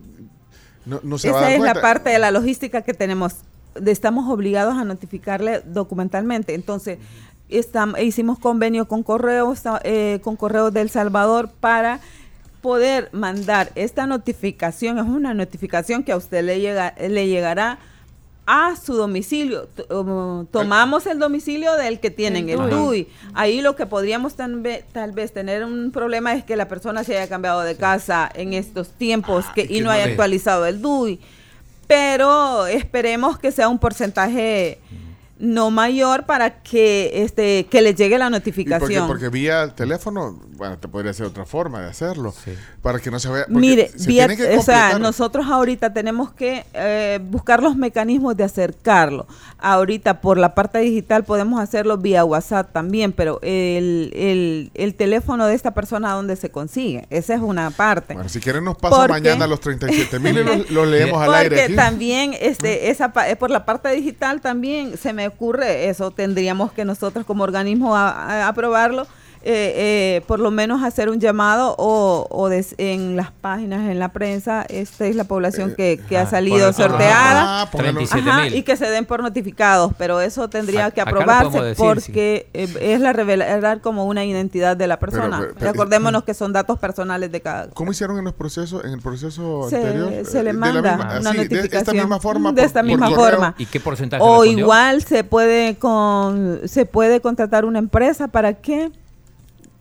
no, no se va a Esa dar es la parte de la logística que tenemos. Estamos obligados a notificarle documentalmente. Entonces, estam- hicimos convenio con Correo, esta- eh, con Correo del Salvador para poder mandar esta notificación. Es una notificación que a usted le, llega, le llegará a su domicilio. Tomamos el domicilio del que tienen el DUI. Ahí lo que podríamos tal vez, tal vez tener un problema es que la persona se haya cambiado de casa en estos tiempos que, y que no haya actualizado el DUI. Pero esperemos que sea un porcentaje no mayor para que este que les llegue la ¿Y por qué? notificación. Porque vía teléfono bueno, te podría ser otra forma de hacerlo. Sí. Para que no se vea. porque Mire, se vía- que o sea, nosotros ahorita tenemos que eh, buscar los mecanismos de acercarlo. Ahorita por la parte digital podemos hacerlo vía WhatsApp también, pero el, el, el teléfono de esta persona dónde se consigue, esa es una parte. Bueno, si quieren nos pasa Porque- mañana los 37 mil y los, los leemos al <laughs> aire Porque también este esa pa- eh, por la parte digital también se me ocurre eso tendríamos que nosotros como organismo a- a- aprobarlo eh, eh, por lo menos hacer un llamado o, o des- en las páginas en la prensa esta es la población que, que ha salido sorteada Ah, póngalo. 37. Ajá, 7.000. y que se den por notificados, pero eso tendría A- que aprobarse decir, porque eh, es la revelar como una identidad de la persona. pero- pero- Recordémonos que son datos personales de cada ¿Cómo hicieron en los procesos, en el proceso se, anterior? se Eh, le de manda misma- una así, notificación De esta misma forma. de por- esta por misma correo. forma ¿Y qué porcentaje o respondió? igual se puede con se puede contratar una empresa para que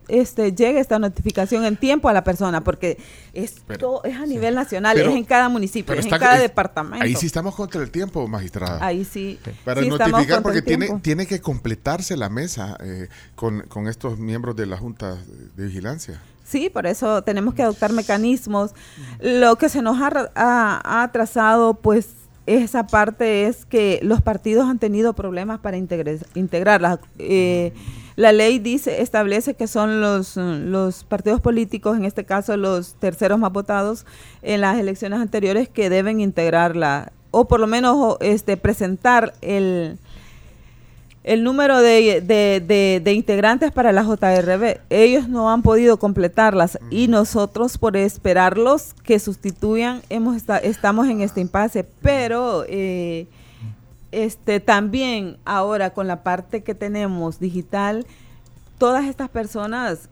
este llegue esta notificación en tiempo a la persona porque esto Pero- es a nivel nacional Pero- es en cada municipio es está- en cada es- departamento Ahí sí estamos contra el tiempo, magistrada. ahí sí Para sí notificar, porque tiene, tiene que completarse la mesa eh, con, con estos miembros de la Junta de Vigilancia. Sí, por eso tenemos que adoptar mecanismos. Lo que se nos ha, ra- ha- ha atrasado, pues, esa parte es que los partidos han tenido problemas para integre- integrarlas. Eh, la ley dice, establece que son los, mm, los partidos políticos, en este caso los terceros más votados en las elecciones anteriores, que deben integrarla o por lo menos este, presentar el, el número de, de- de- de integrantes para la JRB. Ellos no han podido completarlas y nosotros por esperarlos que sustituyan hemos esta- estamos en este impasse. Pero eh, este también ahora con la parte que tenemos digital, todas estas personas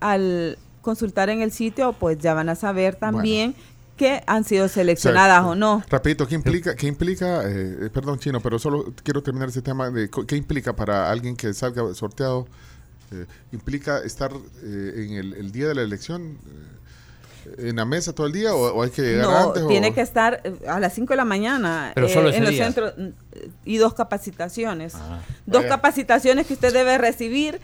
al consultar en el sitio pues ya van a saber también que han sido seleccionadas o no. Rapidito, ¿qué implica, qué implica eh, perdón chino, pero solo quiero terminar ese tema de qué implica para alguien que salga sorteado? Eh, ¿Implica estar eh, en el, el día de la elección eh, en la mesa todo el día o, o hay que llegar No, antes? o- tiene que estar eh, a las 5 de la mañana Pero eh, solo en los día. centros mm, y dos capacitaciones. Ah. Dos Vaya. capacitaciones que usted debe recibir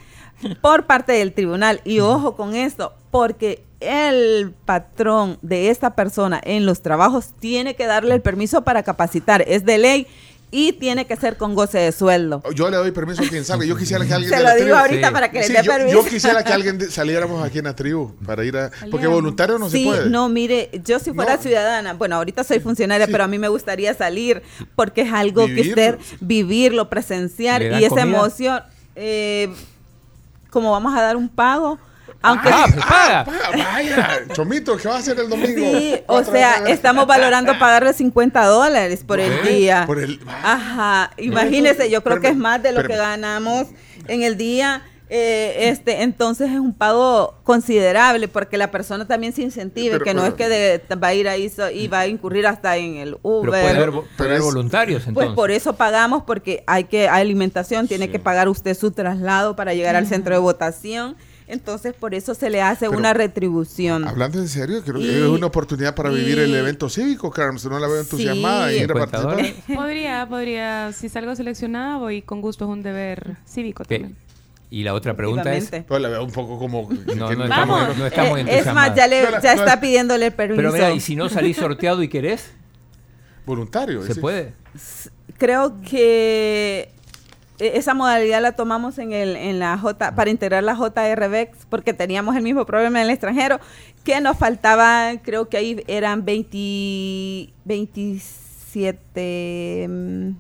por parte del tribunal. Y ojo con esto, porque el patrón de esta persona en los trabajos tiene que darle el permiso para capacitar. Es de ley y tiene que ser con goce de sueldo. Yo le doy permiso a quien salga. Yo quisiera que alguien Se de lo la digo tribu- ahorita Sí. para que Sí, le dé yo, permiso. yo quisiera que alguien de- <laughs> saliéramos aquí en la tribu para ir a... Porque voluntario no se sí, puede. no, mire, yo si fuera No. ciudadana, bueno, ahorita soy funcionaria, Sí. pero a mí me gustaría salir porque es algo que usted vivirlo, presenciar ¿Le dan y esa comida? emoción, eh, como vamos a dar un pago, aunque Ah, pues paga. Ah, vaya, Chomito, ¿qué va a hacer el domingo? sí, o sea, estamos valorando pagarle 50 dólares por el día. por el- Ajá, imagínese, yo creo que es más de lo que ganamos en el día. eh, este entonces es un pago considerable porque la persona también se incentive Pero- que no es que de- va a ir ahí so- y va a incurrir hasta en el Pero Uber puede haber, vo- Pero puede haber es- voluntarios pues entonces. por eso pagamos porque hay que hay alimentación tiene que pagar usted su traslado para llegar al centro de votación entonces por eso se le hace Pero- una retribución Hablando en serio, creo que es una oportunidad para vivir el evento cívico, Carms. No la veo Sí. entusiasmada y ir a 50 participar. dólares. Podría, podría. Si salgo seleccionada, voy con gusto. Es un deber cívico ¿Qué? también. Y la otra pregunta es... Pues la veo un poco como... No, no estamos, Vamos. no estamos Eh, es más ya le está pidiéndole el permiso Pero mira, y si no salís sorteado y querés, Voluntario. ¿se sí. puede? creo que esa modalidad la tomamos en el en la J para integrar la JRBEX porque teníamos el mismo problema en el extranjero que nos faltaba creo que ahí eran 20 27 mm,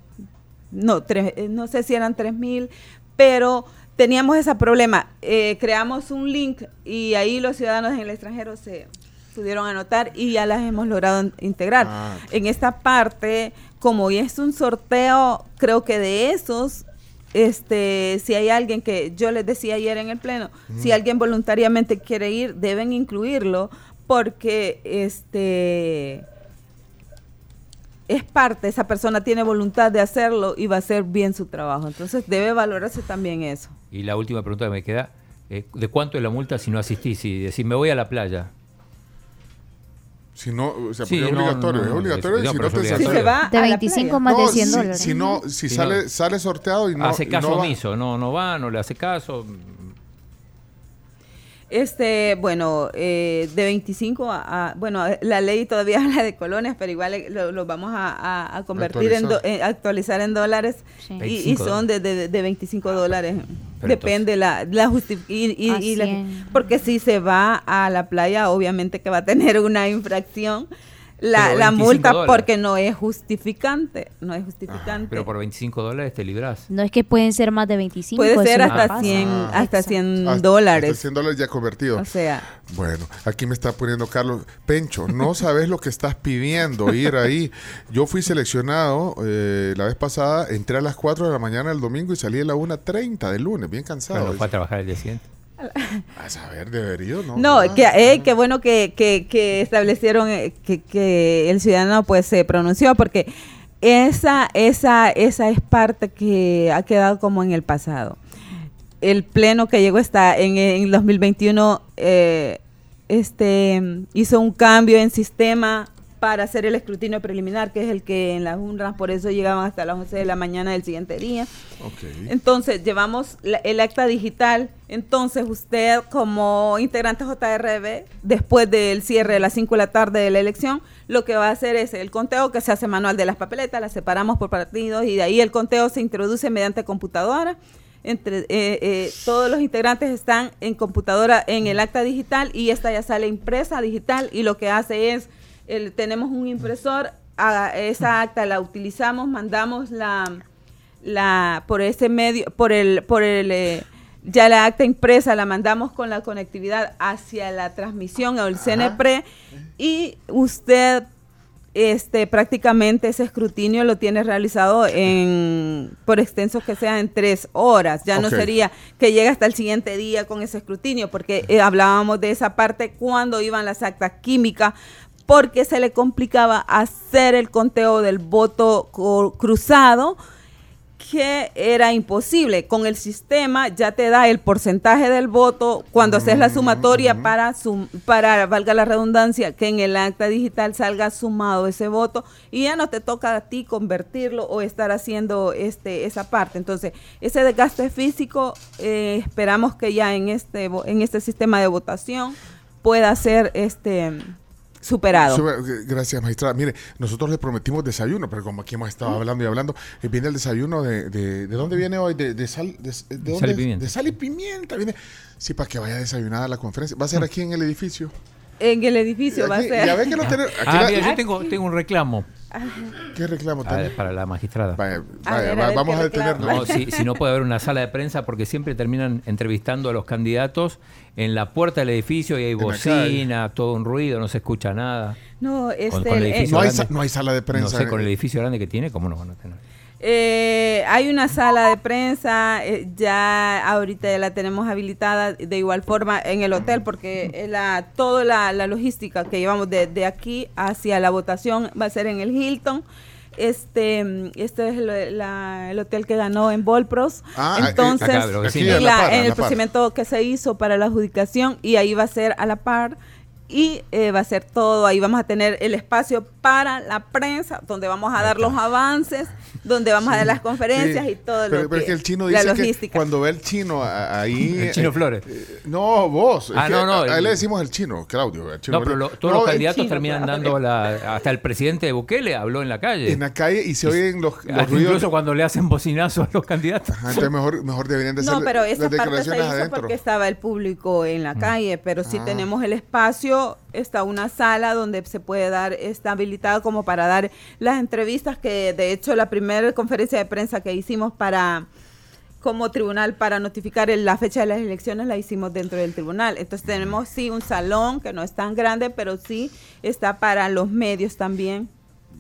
no tres, eh, no sé si eran 3000 pero teníamos ese problema. Eh, creamos un link y ahí los ciudadanos en el extranjero se pudieron anotar y ya las hemos logrado in- integrar. Ah, en esta parte, como ya es un sorteo, creo que de esos, este, si hay alguien que yo les decía ayer en el pleno, si alguien voluntariamente quiere ir, deben incluirlo porque este es parte, esa persona tiene voluntad de hacerlo y va a hacer bien su trabajo. Entonces debe valorarse también eso. Y la última pregunta que me queda, eh, ¿de cuánto es la multa si no asistís? Si decís, me voy a la playa. Si no, o sea, Sí, porque es no, obligatorio, no, es obligatorio. es- y si no es te Si se va De a la 25 playa. más de No, 100 si, dólares. si no, si Si sale, no- sale sorteado y no. Hace y caso no va. omiso, no, no va, no le hace caso. Este, bueno, eh, de 25 a, a- bueno, la ley todavía <laughs> habla de colones, pero igual eh, lo, lo vamos a, a- a convertir en, do- Actualizar. eh, actualizar en dólares Sí. y, y 25 son de, de, de 25 dólares. Pero Depende la, la justi- y, y- y la- 100. porque si se va a la playa, obviamente que va a tener una infracción. La, la 25 multa dólares. porque no es justificante, no es justificante. Pero por 25 dólares te libras. No es que pueden ser más de 25. Puede ser hasta pasa. 100, Ah. hasta Exacto. 100 Hasta- dólares. hasta 100 dólares ya convertido. O sea, Bueno, aquí me está poniendo Carlos. Pencho, no <laughs> sabes lo que estás pidiendo, ir ahí. Yo fui seleccionado eh, la vez pasada, entré a las 4 de la mañana el domingo y salí a la 1.30 del lunes, bien cansado. Pero no fue a trabajar el día siguiente. A saber, debería, ¿no? No, que, eh, qué bueno que, que, que establecieron eh, que, que el ciudadano pues se pronunció porque esa, esa, esa es parte que ha quedado como en el pasado. El pleno que llegó está en, en 2021 eh, este hizo un cambio en sistema para hacer el escrutinio preliminar, que es el que en las urnas, por eso llegaban hasta las 11 de la mañana del siguiente día. Entonces, llevamos la- el acta digital. Entonces, usted como integrante JRB, después del cierre de las 5 de la tarde de la elección, lo que va a hacer es el conteo que se hace manual de las papeletas, las separamos por partidos y de ahí el conteo se introduce mediante computadora. Entre, eh, eh, todos los integrantes están en computadora en el acta digital y esta ya sale impresa digital y lo que hace es, el- tenemos un impresor, a- esa acta la utilizamos, mandamos la, la por ese medio por el por el eh, ya la acta impresa la mandamos con la conectividad hacia la transmisión o el CNPRE y usted este prácticamente ese escrutinio lo tiene realizado en por extenso que sea en tres horas. Ya no sería que llegue hasta el siguiente día con ese escrutinio porque eh, hablábamos de esa parte cuando iban las actas químicas porque se le complicaba hacer el conteo del voto cruzado que era imposible. Con el sistema ya te da el porcentaje del voto cuando haces la sumatoria para, sum- para, valga la redundancia, que en el acta digital salga sumado ese voto y ya no te toca a ti convertirlo o estar haciendo este esa parte. Entonces, ese desgaste físico eh, esperamos que ya en este, en este sistema de votación pueda ser este superado. Sube- Gracias, magistrada. Mire, nosotros le prometimos desayuno, pero como aquí hemos estado hablando y hablando, eh, viene el desayuno de, de, ¿de dónde viene hoy? De, de sal, de, dónde? Sal y pimienta. De sal y pimienta. Viene, sí, para que vaya desayunada a la conferencia. ¿Va a ser aquí en el edificio? En el edificio va a ser. Ya ve que lo <laughs> tenemos. aquí Ah, la- mira, yo tengo, tengo un reclamo ¿Qué reclamo tiene? para la magistrada. Vaya, A vaya, ver, a va- ver, vamos ¿qué a? No, si, si no puede haber una sala de prensa porque siempre terminan entrevistando a los candidatos en la puerta del edificio y hay bocina, todo un ruido, no se escucha nada. No, este, con el eh, edificio No hay, grande. sa- no hay sala de No prensa. sé, con el edificio grande que tiene, ¿cómo no van a tener? Eh, hay una sala de prensa, eh, ya ahorita ya la tenemos habilitada de igual forma en el hotel porque eh, la, toda la, la logística que llevamos de, de aquí hacia la votación va a ser en el Hilton. Este, mm, este es el, la- el hotel que ganó en Volpros. Ah, Entonces, acá, en, la par, en el procedimiento que se hizo para la adjudicación y ahí va a ser a la par y eh, va a ser todo, ahí vamos a tener el espacio para la prensa, donde vamos a dar los avances, donde vamos a dar las conferencias Sí, y todo pero, lo pero que, es que el chino la dice que logística. cuando ve el chino ahí... El chino eh, Flores. eh, no, vos. Ah, no, no, A, a él el- le decimos el chino, Claudio. el chino No, pero lo- todos No, los candidatos chino, terminan claro. dando la... Hasta el presidente de Bukele habló en la calle. En la calle y se oyen los, los ruidos. Incluso cuando le hacen bocinazos a los candidatos. Ajá, entonces mejor, mejor deberían de ser No, pero las esa parte se hizo adentro. porque estaba el público en la calle, pero sí Ah. tenemos el espacio, está una sala donde se puede dar, está habilitada como para dar las entrevistas que de hecho la primera conferencia de prensa que hicimos para como tribunal para notificar la fecha de las elecciones la hicimos dentro del tribunal. Entonces tenemos sí un salón que no es tan grande, pero sí está para los medios también.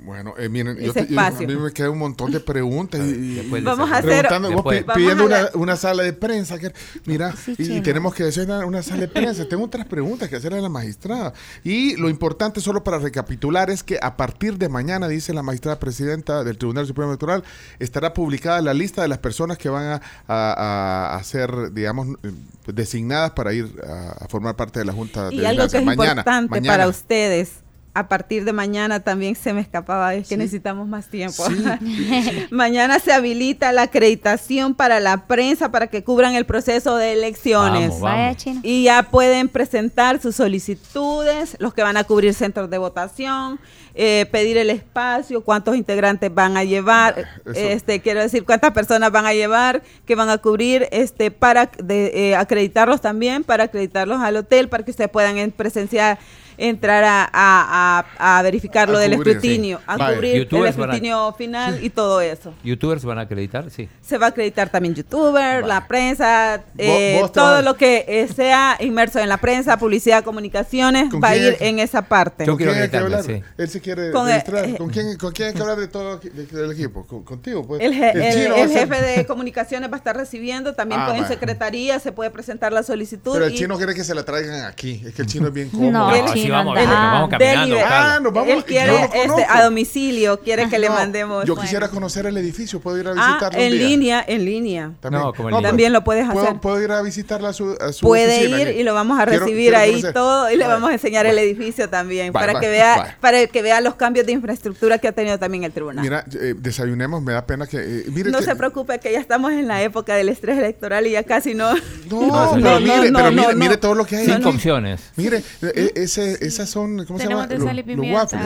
Bueno, eh, miren, yo te- yo- a mí me quedan un montón de preguntas y, Vamos a hacer- preguntando, vos pi- pidiendo a una, una sala de prensa. que- mira, Sí, y, tenemos que hacer una, una sala de prensa. Tengo otras preguntas que hacerle a la magistrada. Y lo importante, solo para recapitular, es que a partir de mañana, dice la magistrada presidenta del Tribunal Supremo Electoral, estará publicada la lista de las personas que van a, a- a ser, digamos, eh, designadas para ir a, a formar parte de la Junta de Y algo que es Vigilancia. importante para ustedes, a partir de mañana también se me escapaba, es que Sí. necesitamos más tiempo. Sí. <laughs> mañana se habilita la acreditación para la prensa para que cubran el proceso de elecciones. Vamos, vamos. Y ya pueden presentar sus solicitudes, los que van a cubrir centros de votación, eh, pedir el espacio, cuántos integrantes van a llevar, Eso. este quiero decir cuántas personas van a llevar, que van a cubrir, este para de- eh, acreditarlos también, para acreditarlos al hotel, para que ustedes puedan en presenciar entrar a, a- a- a verificar A lo del cubrir, escrutinio, sí. a cubrir el a- escrutinio final y todo eso. ¿Youtubers van a acreditar? Sí. Se va a acreditar también youtuber, la prensa, eh, vos todo vas- lo que eh, sea inmerso en la prensa, publicidad, comunicaciones, ¿Con va a ir en esa parte. Yo ¿Con quiero quién hay que acreditarme, hablar? sí. Él se quiere Con, registrar. eh, ¿Con, quién, ¿Con quién hay que hablar de todo de- del equipo? ¿Con- contigo, pues. El, je- el- el ser- jefe de <laughs> comunicaciones va a estar recibiendo, también Ah, con- vaya. secretaría se puede presentar la solicitud. Pero el y chino quiere que se la traigan aquí. Es que el chino es bien <laughs> cómodo. No, Chino, vamos, nos vamos caminando. Delibe- Carlos. Ah, nos vamos. Él quiere este, a domicilio, quiere que le mandemos. Yo quisiera conocer el edificio. ¿Puedo ir a Ah, visitarlo? un en día? línea, en línea. También, No, como pero libro. También lo puedes ¿puedo, hacer. Puedo ir a visitarla a su, a su Puede oficina ir y lo vamos a recibir quiero ahí conocer. todo y le vamos a enseñar el edificio también para que vea para que vea los cambios de infraestructura que ha tenido también el tribunal. Mira, eh, desayunemos. Me da pena que. eh, mire no que- se preocupe que ya estamos en la época del estrés electoral y ya casi no. No, No, mire, no, pero no, mire, no. mire todo lo que hay. Cinco aquí. opciones. Mire, eh, ese, esas son, ¿cómo Tenemos se de llama? sal y Los- los waffles.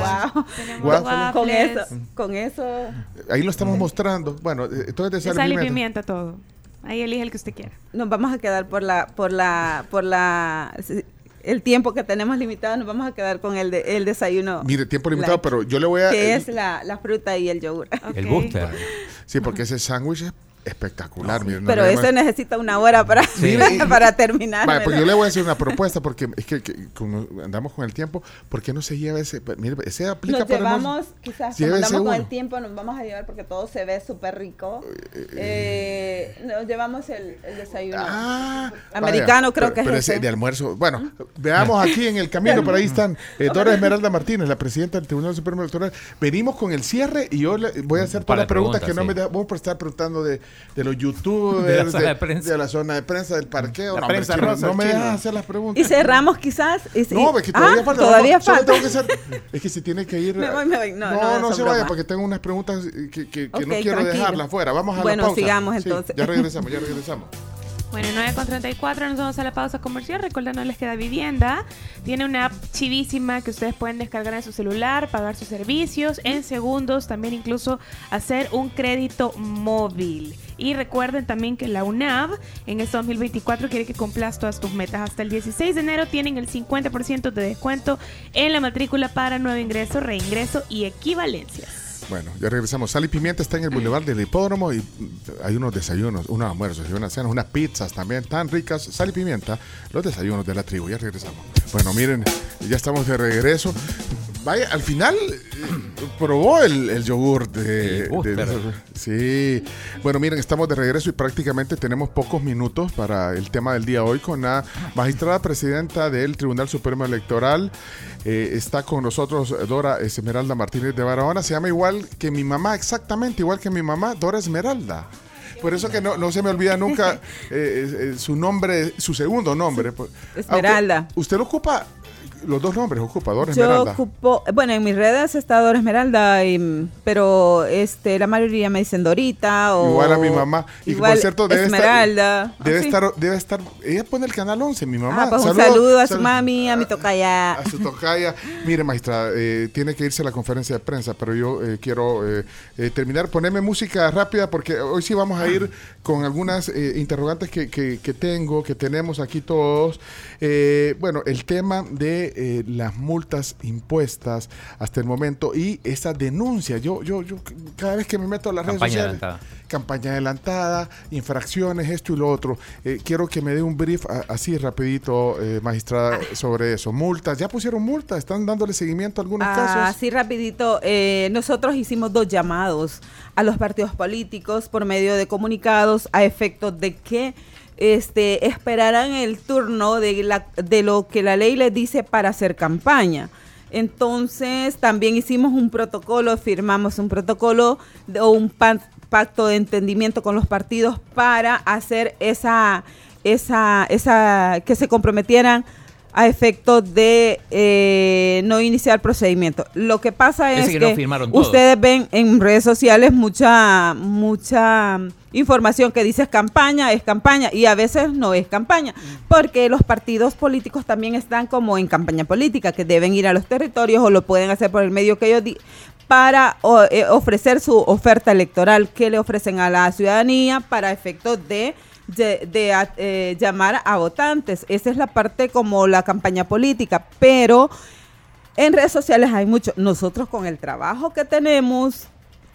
Wow. Waffles. Con eso, con eso. Ahí lo estamos mostrando. Bueno, eh, entonces de de sal, sal y pimienta. pimienta todo. Ahí elige el que usted quiera. Nos vamos a quedar por la por la por la el tiempo que tenemos limitado, nos vamos a quedar con el de, el desayuno. Mire, tiempo limitado, light, pero yo le voy a. que es la, la fruta y el yogur. El booster. Sí, porque ese sándwich es espectacular. mire, no Pero eso necesita una hora para, <laughs> para terminar. Vale, porque yo le voy a hacer una propuesta porque es que, que como andamos con el tiempo, ¿por qué no se lleva ese? Mire, ese aplica Nos para llevamos, quizás como andamos con el tiempo, nos vamos a llevar porque todo se ve súper rico. Eh, nos llevamos el, el desayuno. Ah, Americano vaya, creo pero- que es pero ese. ese de almuerzo. Bueno, veamos aquí en el camino, por ahí están eh, Dora Esmeralda Martínez, la presidenta del Tribunal Supremo Electoral. Venimos con el cierre y yo le voy a hacer todas las preguntas, que no me sí. deja- Vos por estar preguntando de, de los youtubers, De la zona de prensa. de la zona de prensa, del parqueo. La No, hombre, prensa chino, rosa, no me dejas hacer las preguntas. Y cerramos quizás. y- y- No, es que todavía Ah, falta. Todavía falta. tengo que hacer- es que se tiene que ir. <laughs> Me voy, me voy. No, no, no, no, son se vaya porque tengo unas preguntas que, que- no quiero tranquilo. dejarlas fuera. Vamos a Bueno, la pausa. sigamos Sí, entonces. ya regresamos, ya regresamos. Bueno, 9 con 34, nos vamos a la pausa comercial. Recordándoles que Da Vivienda tiene una app chivísima que ustedes pueden descargar en su celular, pagar sus servicios en segundos, también incluso hacer un crédito móvil. Y recuerden también que la UNAV en este 2024 quiere que cumplas todas tus metas. Hasta el 16 de enero tienen el 50% de descuento en la matrícula para nuevo ingreso, reingreso y equivalencias. Bueno, ya regresamos. Sal y Pimienta está en el Boulevard del Hipódromo y hay unos desayunos, unos almuerzos y unas cenas, unas pizzas también tan ricas. Sal y Pimienta, los desayunos de la tribu. Ya regresamos. Bueno, miren, ya estamos de regreso. Vaya, al final eh, probó el, el yogur de, de- Sí. Bueno, miren, estamos de regreso y prácticamente tenemos pocos minutos para el tema del día hoy con la magistrada presidenta del Tribunal Supremo Electoral. Eh, está con nosotros Dora Esmeralda Martínez de Barahona. Se llama igual que mi mamá, exactamente igual que mi mamá, Dora Esmeralda. Por eso que no, no se me olvida nunca <laughs> eh, su nombre, su segundo nombre. Esmeralda. aunque Usted lo ocupa, los dos nombres ocupa, Dora Yo Esmeralda. ocupo, bueno, en mis redes está Dora Esmeralda, y, pero este, la mayoría me dicen Dorita o Igual a mi mamá. Y igual por cierto, debe Esmeralda. estar. Debe así. estar, debe estar. Ella pone el canal 11, mi mamá. Ah, pues un Saludo- a su mami, a mi tocaya. A su tocaya. Mire, maestra, eh, tiene que irse a la conferencia de prensa, pero yo eh, quiero eh, eh, terminar. Ponerme música rápida porque hoy sí vamos a ir con algunas eh, interrogantes que, que- que tengo, que tenemos aquí todos. Bueno, el tema de eh, las multas impuestas hasta el momento y esa denuncia. Yo, yo, yo cada vez que me meto a las redes Campaña sociales adelantada. campaña adelantada, infracciones, esto y lo otro. Eh, quiero que me dé un brief a- así rapidito, eh, magistrada, sobre eso. Multas, ya pusieron multas, están dándole seguimiento a algunos Ah, casos. Así rapidito, eh, nosotros hicimos dos llamados a los partidos políticos por medio de comunicados a efectos de que este, esperarán el turno de, la, de lo que la ley les dice para hacer campaña. Entonces, también hicimos un protocolo, firmamos un protocolo de- o un pa- pacto de entendimiento con los partidos para hacer esa, esa, esa, que se comprometieran a efecto de eh, no iniciar procedimiento. Lo que pasa es Ese que no ustedes ven en redes sociales mucha mucha información que dice es campaña, es campaña y a veces no es campaña, porque los partidos políticos también están como en campaña política, que deben ir a los territorios o lo pueden hacer por el medio que ellos di- para o- eh, ofrecer su oferta electoral que le ofrecen a la ciudadanía para efectos de de, de, a- eh, llamar a votantes. Esa es la parte como la campaña política, pero en redes sociales hay mucho. Nosotros con el trabajo que tenemos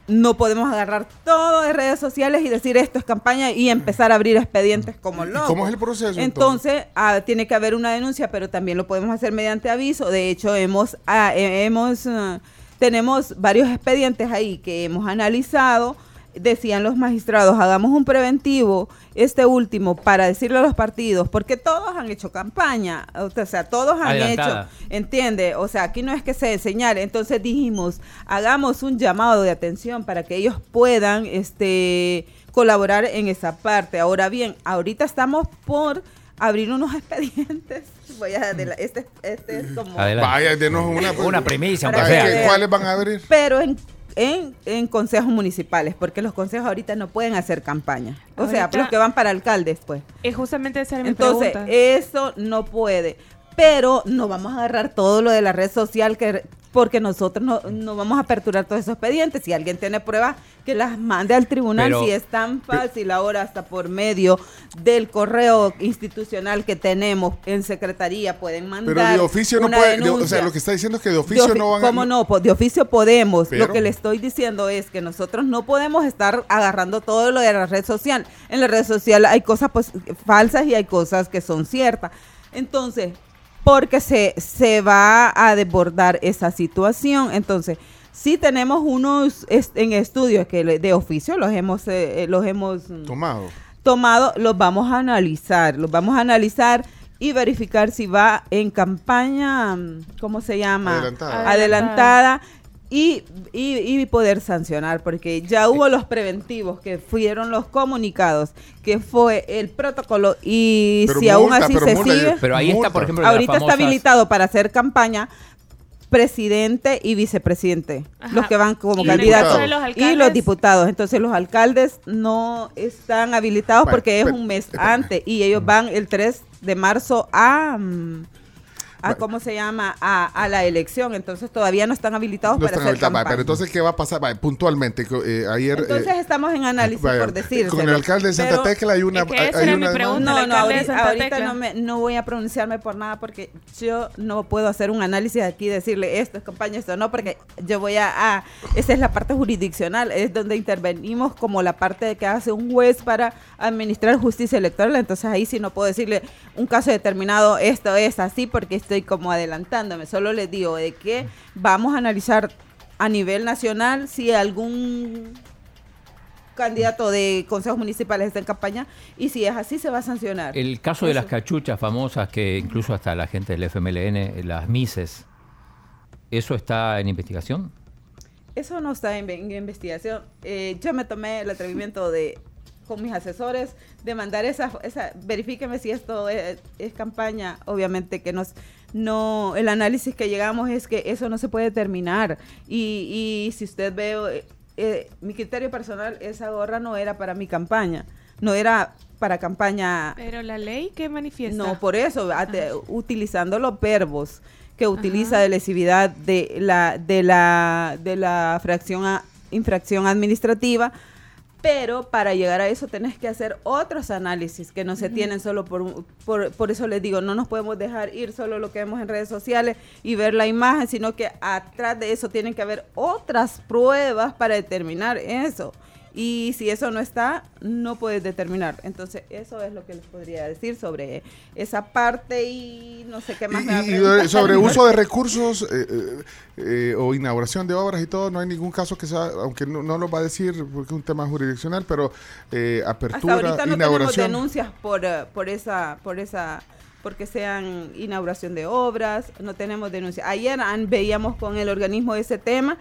no podemos agarrar todo de redes sociales y decir esto es campaña y empezar a abrir expedientes como ¿Y locos. cómo es el proceso, entonces? Entonces, ah, tiene que haber una denuncia, pero también lo podemos hacer mediante aviso. De hecho, hemos, ah, eh, hemos ah, tenemos varios expedientes ahí que hemos analizado. Decían los magistrados, hagamos un preventivo, este último, para decirle a los partidos, porque todos han hecho campaña, o sea, todos han Adelantada. hecho, ¿entiende? O sea, aquí no es que se señale. Entonces dijimos, hagamos un llamado de atención para que ellos puedan este, colaborar en esa parte. Ahora bien, ahorita estamos por abrir unos <laughs> expedientes. Voy a este, este es como... Adelante. Vaya, denos una, Una. ¿qué- ¿Cuáles van a abrir? Pero en, en, en consejos municipales, porque los consejos ahorita no pueden hacer campaña. O sea, los que van para alcaldes, pues. Es justamente esa mi Entonces, pregunta. eso no puede. Pero no vamos a agarrar todo lo de la red social que porque nosotros no, no vamos a aperturar todos esos expedientes. Si alguien tiene pruebas, que las mande al tribunal. Pero- si es tan fácil ahora, hasta por medio del correo institucional que tenemos en secretaría, pueden mandar. Pero de oficio no puede. de- o sea, lo que está diciendo es que de De oficio ofi- no van a. ¿Cómo no? Pues de oficio podemos. Pero- Lo que le estoy diciendo es que nosotros no podemos estar agarrando todo lo de la red social. En la red social hay cosas pues, falsas y hay cosas que son ciertas. Entonces, porque se, se va a desbordar esa situación. Entonces, sí tenemos unos est- en estudios que de oficio los hemos, eh, eh, los hemos mm, Tomado. tomado, los vamos a analizar, los vamos a analizar y verificar si va en campaña, mm, ¿cómo se llama? Adelantada. Adelantada y, y, y poder sancionar, porque ya hubo los preventivos, que fueron los comunicados, que fue el protocolo y Pero si aún multa, así pero se multa, sigue, Pero ahí está, por ejemplo, ahorita está habilitado para hacer campaña presidente y vicepresidente, Ajá. los que van como candidatos y los diputados. Entonces los alcaldes no están habilitados Bueno, porque es pero- un mes antes y ellos van el 3 de marzo a, mm, a ¿cómo se llama? A, a la elección. Entonces todavía no están habilitados No para están hacer vaya, campaña. pero entonces, ¿qué va a pasar? Puntualmente, eh, ayer. eh, Entonces estamos en análisis por decir. Con el alcalde de Santa Tecla hay una. Es que hay- mi pregunta. No, no, de ahorita, Santa ahorita Tecla. no, me, no voy a pronunciarme por nada porque yo no puedo hacer un análisis aquí y decirle esto es campaña, esto no, porque yo voy a, a- esa es la parte jurisdiccional, es donde intervenimos como la parte que hace un juez para administrar justicia electoral, entonces ahí sí no puedo decirle un caso determinado, esto es así porque estoy como adelantándome, solo les digo de que vamos a analizar a nivel nacional si algún candidato de consejos municipales está en campaña y si es así se va a sancionar. El caso de las cachuchas famosas que incluso hasta la gente del FMLN, las Mises, ¿eso está en investigación? Eso no está en, en investigación. Eh, yo me tomé el atrevimiento de, con mis asesores, de mandar esa, esa verifíqueme si esto es, es campaña. Obviamente que nos, no, el análisis que llegamos es que eso no se puede determinar. Y, y si usted ve, eh, eh, mi criterio personal, esa gorra no era para mi campaña, no era para campaña Pero la ley que manifiesta. no, por eso, ate- utilizando los verbos que utiliza Ajá. de lesividad de la, de la, de la fracción a- infracción administrativa, pero para llegar a eso tenés que hacer otros análisis que no se tienen solo por, por, por eso les digo, no nos podemos dejar ir solo lo que vemos en redes sociales y ver la imagen, sino que atrás de eso tienen que haber otras pruebas para determinar eso. Y si eso no está, no puedes determinar. Entonces, eso es lo que les podría decir sobre esa parte y no sé qué más me va a Y, y preguntar. sobre uso de recursos eh, eh, eh, o inauguración de obras y todo, no hay ningún caso que sea, aunque no, no lo va a decir porque es un tema jurisdiccional, pero eh, Hasta apertura, ahorita no tenemos denuncias por, eh, por esa, por esa, porque sean inauguración de obras, no tenemos denuncias. Ayer veíamos con el organismo ese tema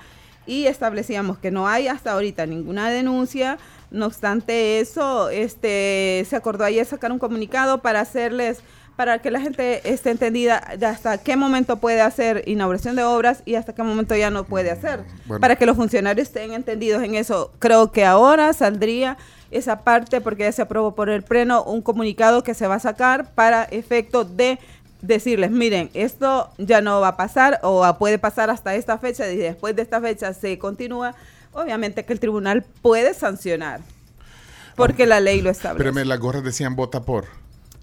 y establecíamos que no hay hasta ahorita ninguna denuncia. No obstante eso, este se acordó ayer sacar un comunicado para hacerles para que la gente esté entendida de hasta qué momento puede hacer inauguración de obras y hasta qué momento ya no puede hacer. Bueno. Para que los funcionarios estén entendidos en eso. Creo que ahora saldría esa parte, porque ya se aprobó por el pleno, un comunicado que se va a sacar para efecto de decirles, miren, esto ya no va a pasar o puede pasar hasta esta fecha y después de esta fecha se continúa, obviamente que el tribunal puede sancionar, porque la ley lo establece. Espérame, las gorras decían vota por.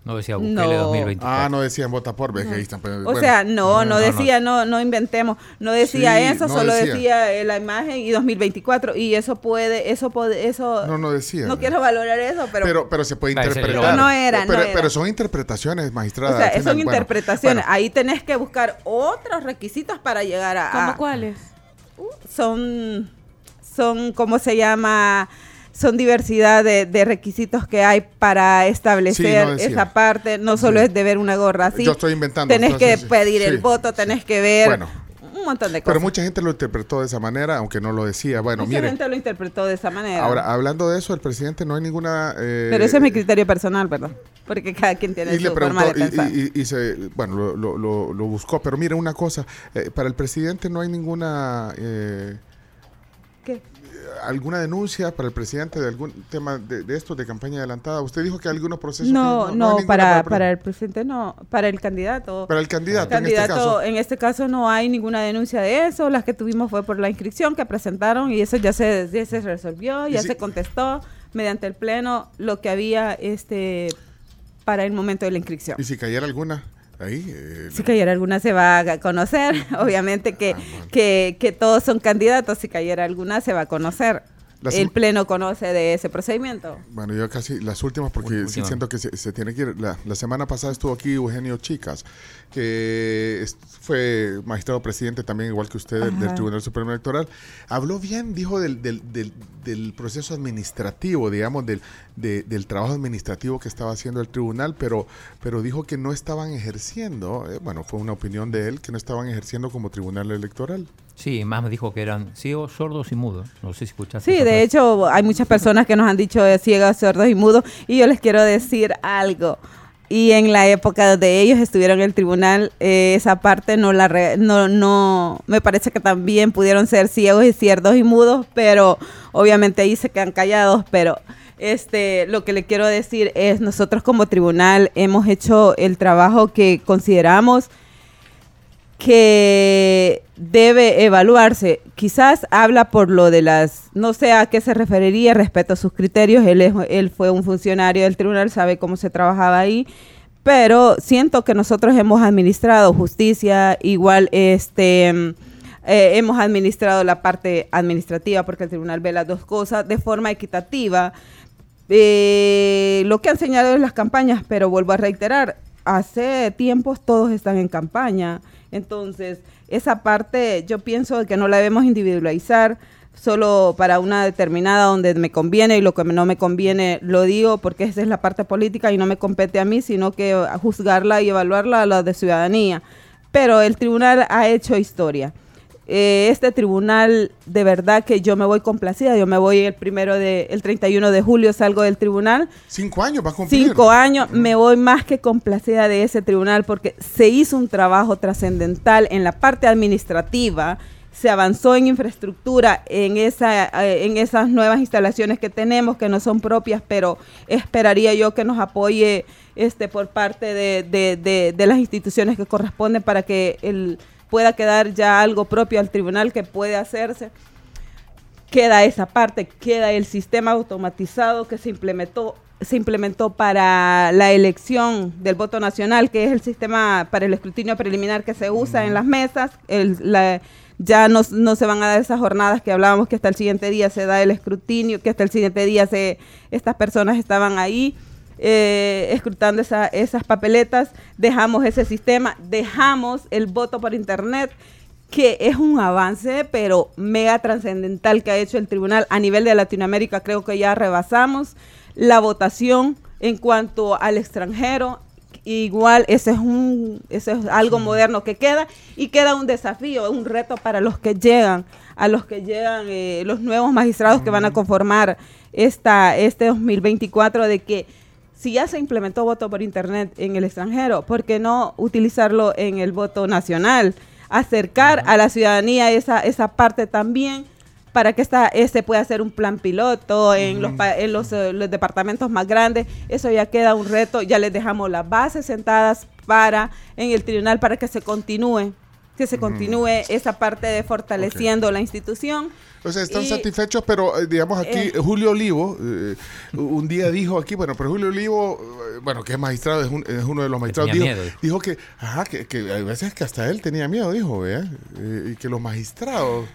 No decía Bukele No. 2024. Ah, no decían vota por. Pues, O bueno. sea, no, no no, decía, no, no inventemos, no decía Sí, eso, no solo decía. decía, eh, la imagen y 2024 y eso puede, eso puede, eso. No, no decía. No quiero valorar eso, pero, Pero, pero se puede interpretar. no era, no pero, era. pero son interpretaciones, magistrada. o sea, final, son interpretaciones. bueno. Ahí tenés que buscar otros requisitos para llegar a. ¿Cómo a- cuáles? son, son, ¿cómo se llama? Son diversidad de, de requisitos que hay para establecer Sí, no decía. esa parte. No solo Sí. es de ver una gorra así. Yo estoy inventando, Tenés entonces, que pedir sí, el voto, tenés que ver Bueno. un montón de cosas. Pero mucha gente lo interpretó de esa manera, aunque no lo decía. Bueno, Mucha mire. gente lo interpretó de esa manera. Ahora, hablando de eso, el presidente no hay ninguna. eh, Pero ese es mi criterio personal, ¿verdad? Porque cada quien tiene y su le forma de preguntó, y, pensar. y- y- y se, bueno, lo, lo- lo- lo buscó. Pero mire una cosa, eh, para el presidente no hay ninguna. eh. ¿Alguna denuncia para el presidente de algún tema de, de esto, de campaña adelantada? Usted dijo que algunos procesos... No, no, ninguna para, para el presidente no, para el candidato. para el candidato, candidato, en este caso. en este caso no hay ninguna denuncia de eso. Las que tuvimos fue por la inscripción que presentaron y eso ya se, ya se resolvió, ya si- se contestó mediante el pleno lo que había este para el momento de la inscripción. Y si cayera alguna, ahí... eh, Si cayera alguna se va a conocer, <laughs> obviamente que, Ah, bueno. que, que todos son candidatos, si cayera alguna se va a conocer. El pleno conoce de ese procedimiento. Bueno, yo casi las últimas porque sí siento que se, se tiene que ir. La, la semana pasada estuvo aquí Eugenio Chicas, que es- fue magistrado presidente también, igual que usted, del. Tribunal Supremo Electoral. Habló bien, dijo, del, del, del, del proceso administrativo, digamos, del, de- del trabajo administrativo que estaba haciendo el tribunal, pero, pero dijo que no estaban ejerciendo, eh, bueno, fue una opinión de él, que no estaban ejerciendo como tribunal electoral. Sí, más me dijo que eran ciegos, sordos y mudos. No sé si escuchaste. Sí, de hecho, hay muchas personas que nos han dicho de ciegos, sordos y mudos, y yo les quiero decir algo. Y en la época donde ellos estuvieron en el tribunal, eh, esa parte no la re- no no me parece que también pudieron ser ciegos y sordos y mudos, pero obviamente ahí se quedan callados, pero este lo que le quiero decir es nosotros como tribunal hemos hecho el trabajo que consideramos que debe evaluarse. Quizás habla por lo de las, no sé a qué se referiría, respeto a sus criterios, él, es- él fue un funcionario del tribunal, sabe cómo se trabajaba ahí, pero siento que nosotros hemos administrado justicia, igual este... mm, eh, hemos administrado la parte administrativa porque el tribunal ve las dos cosas de forma equitativa. Eh, lo que han señalado en las campañas, pero vuelvo a reiterar, hace tiempos todos están en campaña. Entonces, esa parte yo pienso que no la debemos individualizar solo para una determinada donde me conviene y lo que no me conviene lo digo porque esa es la parte política y no me compete a mí, sino que juzgarla y evaluarla a la de ciudadanía. Pero el tribunal ha hecho historia. Eh, este tribunal, de verdad que yo me voy complacida, yo me voy el primero de, el 31 de julio salgo del tribunal, Cinco años va a cumplir. cinco años, me voy más que complacida de ese tribunal porque se hizo un trabajo trascendental en la parte administrativa, se avanzó en infraestructura, en, esa, eh, en esas nuevas instalaciones que tenemos, que no son propias, pero esperaría yo que nos apoye este por parte de, de- de- de las instituciones que corresponden para que el, pueda quedar ya algo propio al tribunal que puede hacerse queda esa parte, queda el sistema automatizado que se implementó se implementó para la elección del voto nacional, que es el sistema para el escrutinio preliminar que se usa en las mesas. El- la- ya no, no se van a dar esas jornadas que hablábamos que hasta el siguiente día se da el escrutinio, que hasta el siguiente día se estas personas estaban ahí eh, escrutando esa- esas papeletas. Dejamos ese sistema, dejamos el voto por internet que es un avance, pero mega trascendental que ha hecho el tribunal a nivel de Latinoamérica. Creo que ya rebasamos la votación en cuanto al extranjero. Igual, ese es un, ese es algo moderno que queda y queda un desafío, un reto para los que llegan, a los que llegan eh, los nuevos magistrados que van a conformar esta, este 2024 de que si ya se implementó voto por internet en el extranjero, ¿por qué no utilizarlo en el voto nacional? Acercar a la ciudadanía esa, esa parte también para que esta, este pueda ser un plan piloto en, los, en los, eh, los departamentos más grandes. Eso ya queda un reto. Ya les dejamos las bases sentadas para en el tribunal para que se continúe, que se continúe esa parte de fortaleciendo la institución. O sea, están Y- satisfechos, pero eh, digamos aquí, Eh. Julio Olivo, eh, un día dijo aquí, bueno, pero Julio Olivo, bueno, que es magistrado, es, un- es uno de los magistrados, dijo, miedo, dijo. dijo que, ajá, que, que hay veces que hasta él tenía miedo, dijo, ¿vea? Eh, y que los magistrados,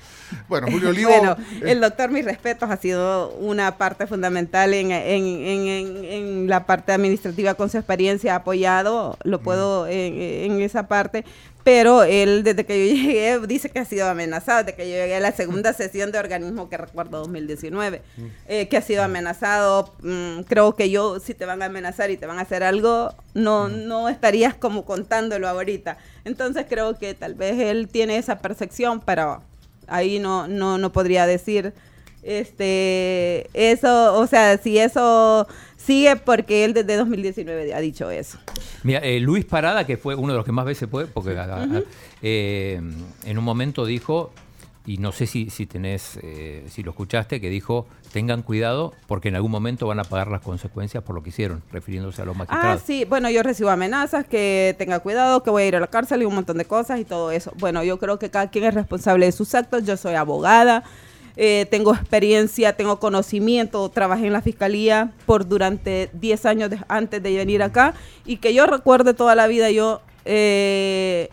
bueno, Julio <laughs> Olivo... Bueno, eh, el doctor, mis respetos, ha sido una parte fundamental en, en- en- en- la parte administrativa con su experiencia, ha apoyado, lo puedo en, en esa parte, pero él desde que yo <laughs> llegué dice que ha sido amenazado, desde que yo llegué a la segunda sesión de organismo que recuerdo 2019, eh, que ha sido amenazado, mm, creo que yo, si te van a amenazar y te van a hacer algo, no, no estarías como contándolo ahorita. Entonces creo que tal vez él tiene esa percepción, pero ahí no, no, no podría decir este eso, o sea, si eso sigue porque él desde 2019 ha dicho eso. Mira, eh, Luis Parada, que fue uno de los que más veces fue, porque eh, en un momento dijo, y no sé si, si tenés, eh, si lo escuchaste, que dijo, tengan cuidado porque en algún momento van a pagar las consecuencias por lo que hicieron, refiriéndose a los Ah, magistrados. sí, bueno, yo recibo amenazas, que tenga cuidado, que voy a ir a la cárcel y un montón de cosas y todo eso. Bueno, yo creo que cada quien es responsable de sus actos, yo soy abogada, eh, tengo experiencia, tengo conocimiento, trabajé en la fiscalía por durante 10 años de- antes de venir acá y que yo recuerde toda la vida yo... Eh,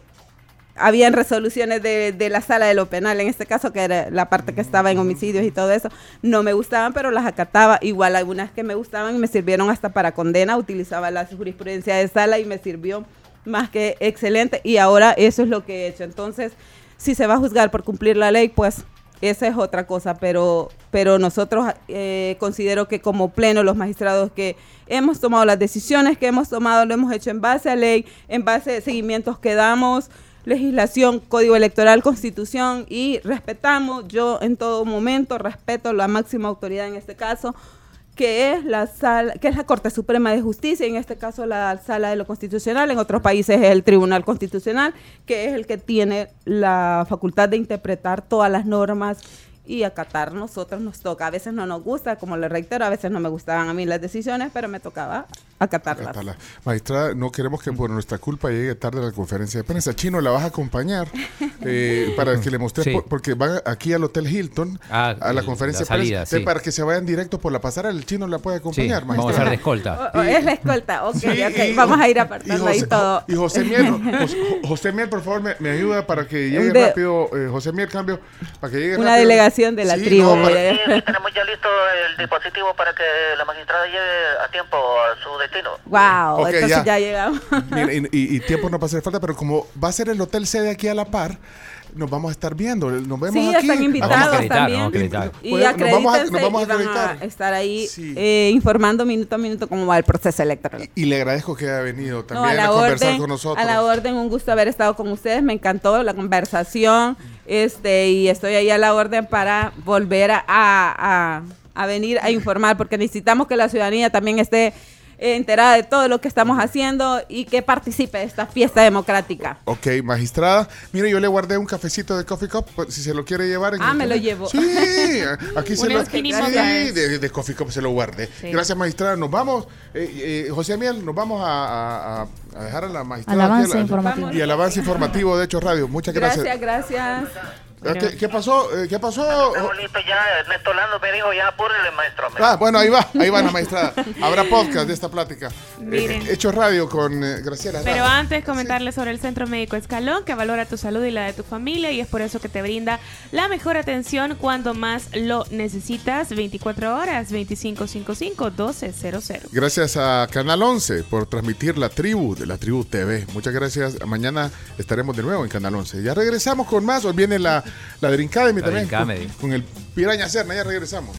habían resoluciones de, de la sala de lo penal, en este caso, que era la parte que estaba en homicidios y todo eso, no me gustaban, pero las acataba. Igual algunas que me gustaban y me sirvieron hasta para condena, utilizaba la jurisprudencia de sala y me sirvió más que excelente. Y ahora eso es lo que he hecho. Entonces, si se va a juzgar por cumplir la ley, pues esa es otra cosa, pero, pero nosotros eh, considero que como pleno los magistrados que hemos tomado las decisiones que hemos tomado, lo hemos hecho en base a ley, en base a seguimientos que damos, legislación, código electoral, constitución y respetamos, yo en todo momento respeto la máxima autoridad en este caso, que es la sala, que es la Corte Suprema de Justicia, en este caso la Sala de lo Constitucional, en otros países es el Tribunal Constitucional, que es el que tiene la facultad de interpretar todas las normas y acatar. Nosotros nos toca, a veces no nos gusta, como le reitero, a veces no me gustaban a mí las decisiones, pero me tocaba acatarlas. Acatarla. Magistrada, no queremos que por nuestra culpa llegue tarde a la conferencia de prensa. Chino, la vas a acompañar eh, para que le Sí. por- porque van aquí al Hotel Hilton Ah, a la conferencia la salida, de prensa. sí. Para que se vayan directo por la pasarela, el chino la puede Sí, acompañar, vamos a hacer de escolta. O- <laughs> o es la escolta, ok, Sí, ok, y- vamos a ir apartando ahí todo. Y José Miel, <laughs> José, José Miel, por favor, me, me ayuda para que llegue De- rápido. eh, José Miel, cambio. Para que llegue Una rápido. delegación de la Sí, tribu. no, para- tenemos ya listo el dispositivo para que la magistrada llegue a tiempo a su Wow, Ok, entonces ya. ya, llegamos. Mira, y, y- y tiempo no va a hacer falta, pero como va a ser el hotel sede aquí a la par, nos vamos a estar viendo. Nos vemos Sí, aquí. están Vamos a invitados acreditar, también. vamos a acreditar. Y Pues, nos vamos a- nos vamos a y van acreditar. a estar ahí Sí. eh, informando minuto a minuto cómo va el proceso electoral. Y le agradezco que haya venido No, también a a, la conversar orden, con nosotros. a la orden, un gusto haber estado con ustedes, me encantó la conversación, este, y estoy ahí a la orden para volver a, a- a venir a informar, porque necesitamos que la ciudadanía también esté eh, enterada de todo lo que estamos haciendo y que participe de esta fiesta democrática. Ok, magistrada. Mire, yo le guardé un cafecito de Coffee Cup, pues, si se lo quiere llevar. en Ah, me lo llevo. Sí, <laughs> aquí se lo sí, de, de Coffee Cup se lo guardé. Sí. Gracias, magistrada. Nos vamos, eh, eh, José Miel, nos vamos a, a- a- a dejar a la magistrada. Al aquí, avance a la- informativo. Y al avance informativo de Hecho Radio. Muchas gracias. Gracias, gracias. Eh, ¿Qué, qué pasó? Eh, ¿Qué pasó? Ya. Ernesto Lando me dijo ya, apúrele, maestro. Ah, bueno, ahí va, ahí va la magistrada. <laughs> Habrá podcast de esta plática. Miren. Eh, Hecho Radio con eh, Graciela. Pero antes comentarles sobre el Centro Médico Escalón, que valora tu salud y la de tu familia y es por eso que te brinda la mejor atención cuando más lo necesitas. 24 horas, 2555-1200. Gracias a Canal 11 por transmitir la tribu de la tribu TV. Muchas gracias. Mañana estaremos de nuevo en Canal 11. Ya regresamos con más. Hoy viene la, la Dream Academy La también. Dream Academy. Con, con el Piraña Serna. Ya regresamos.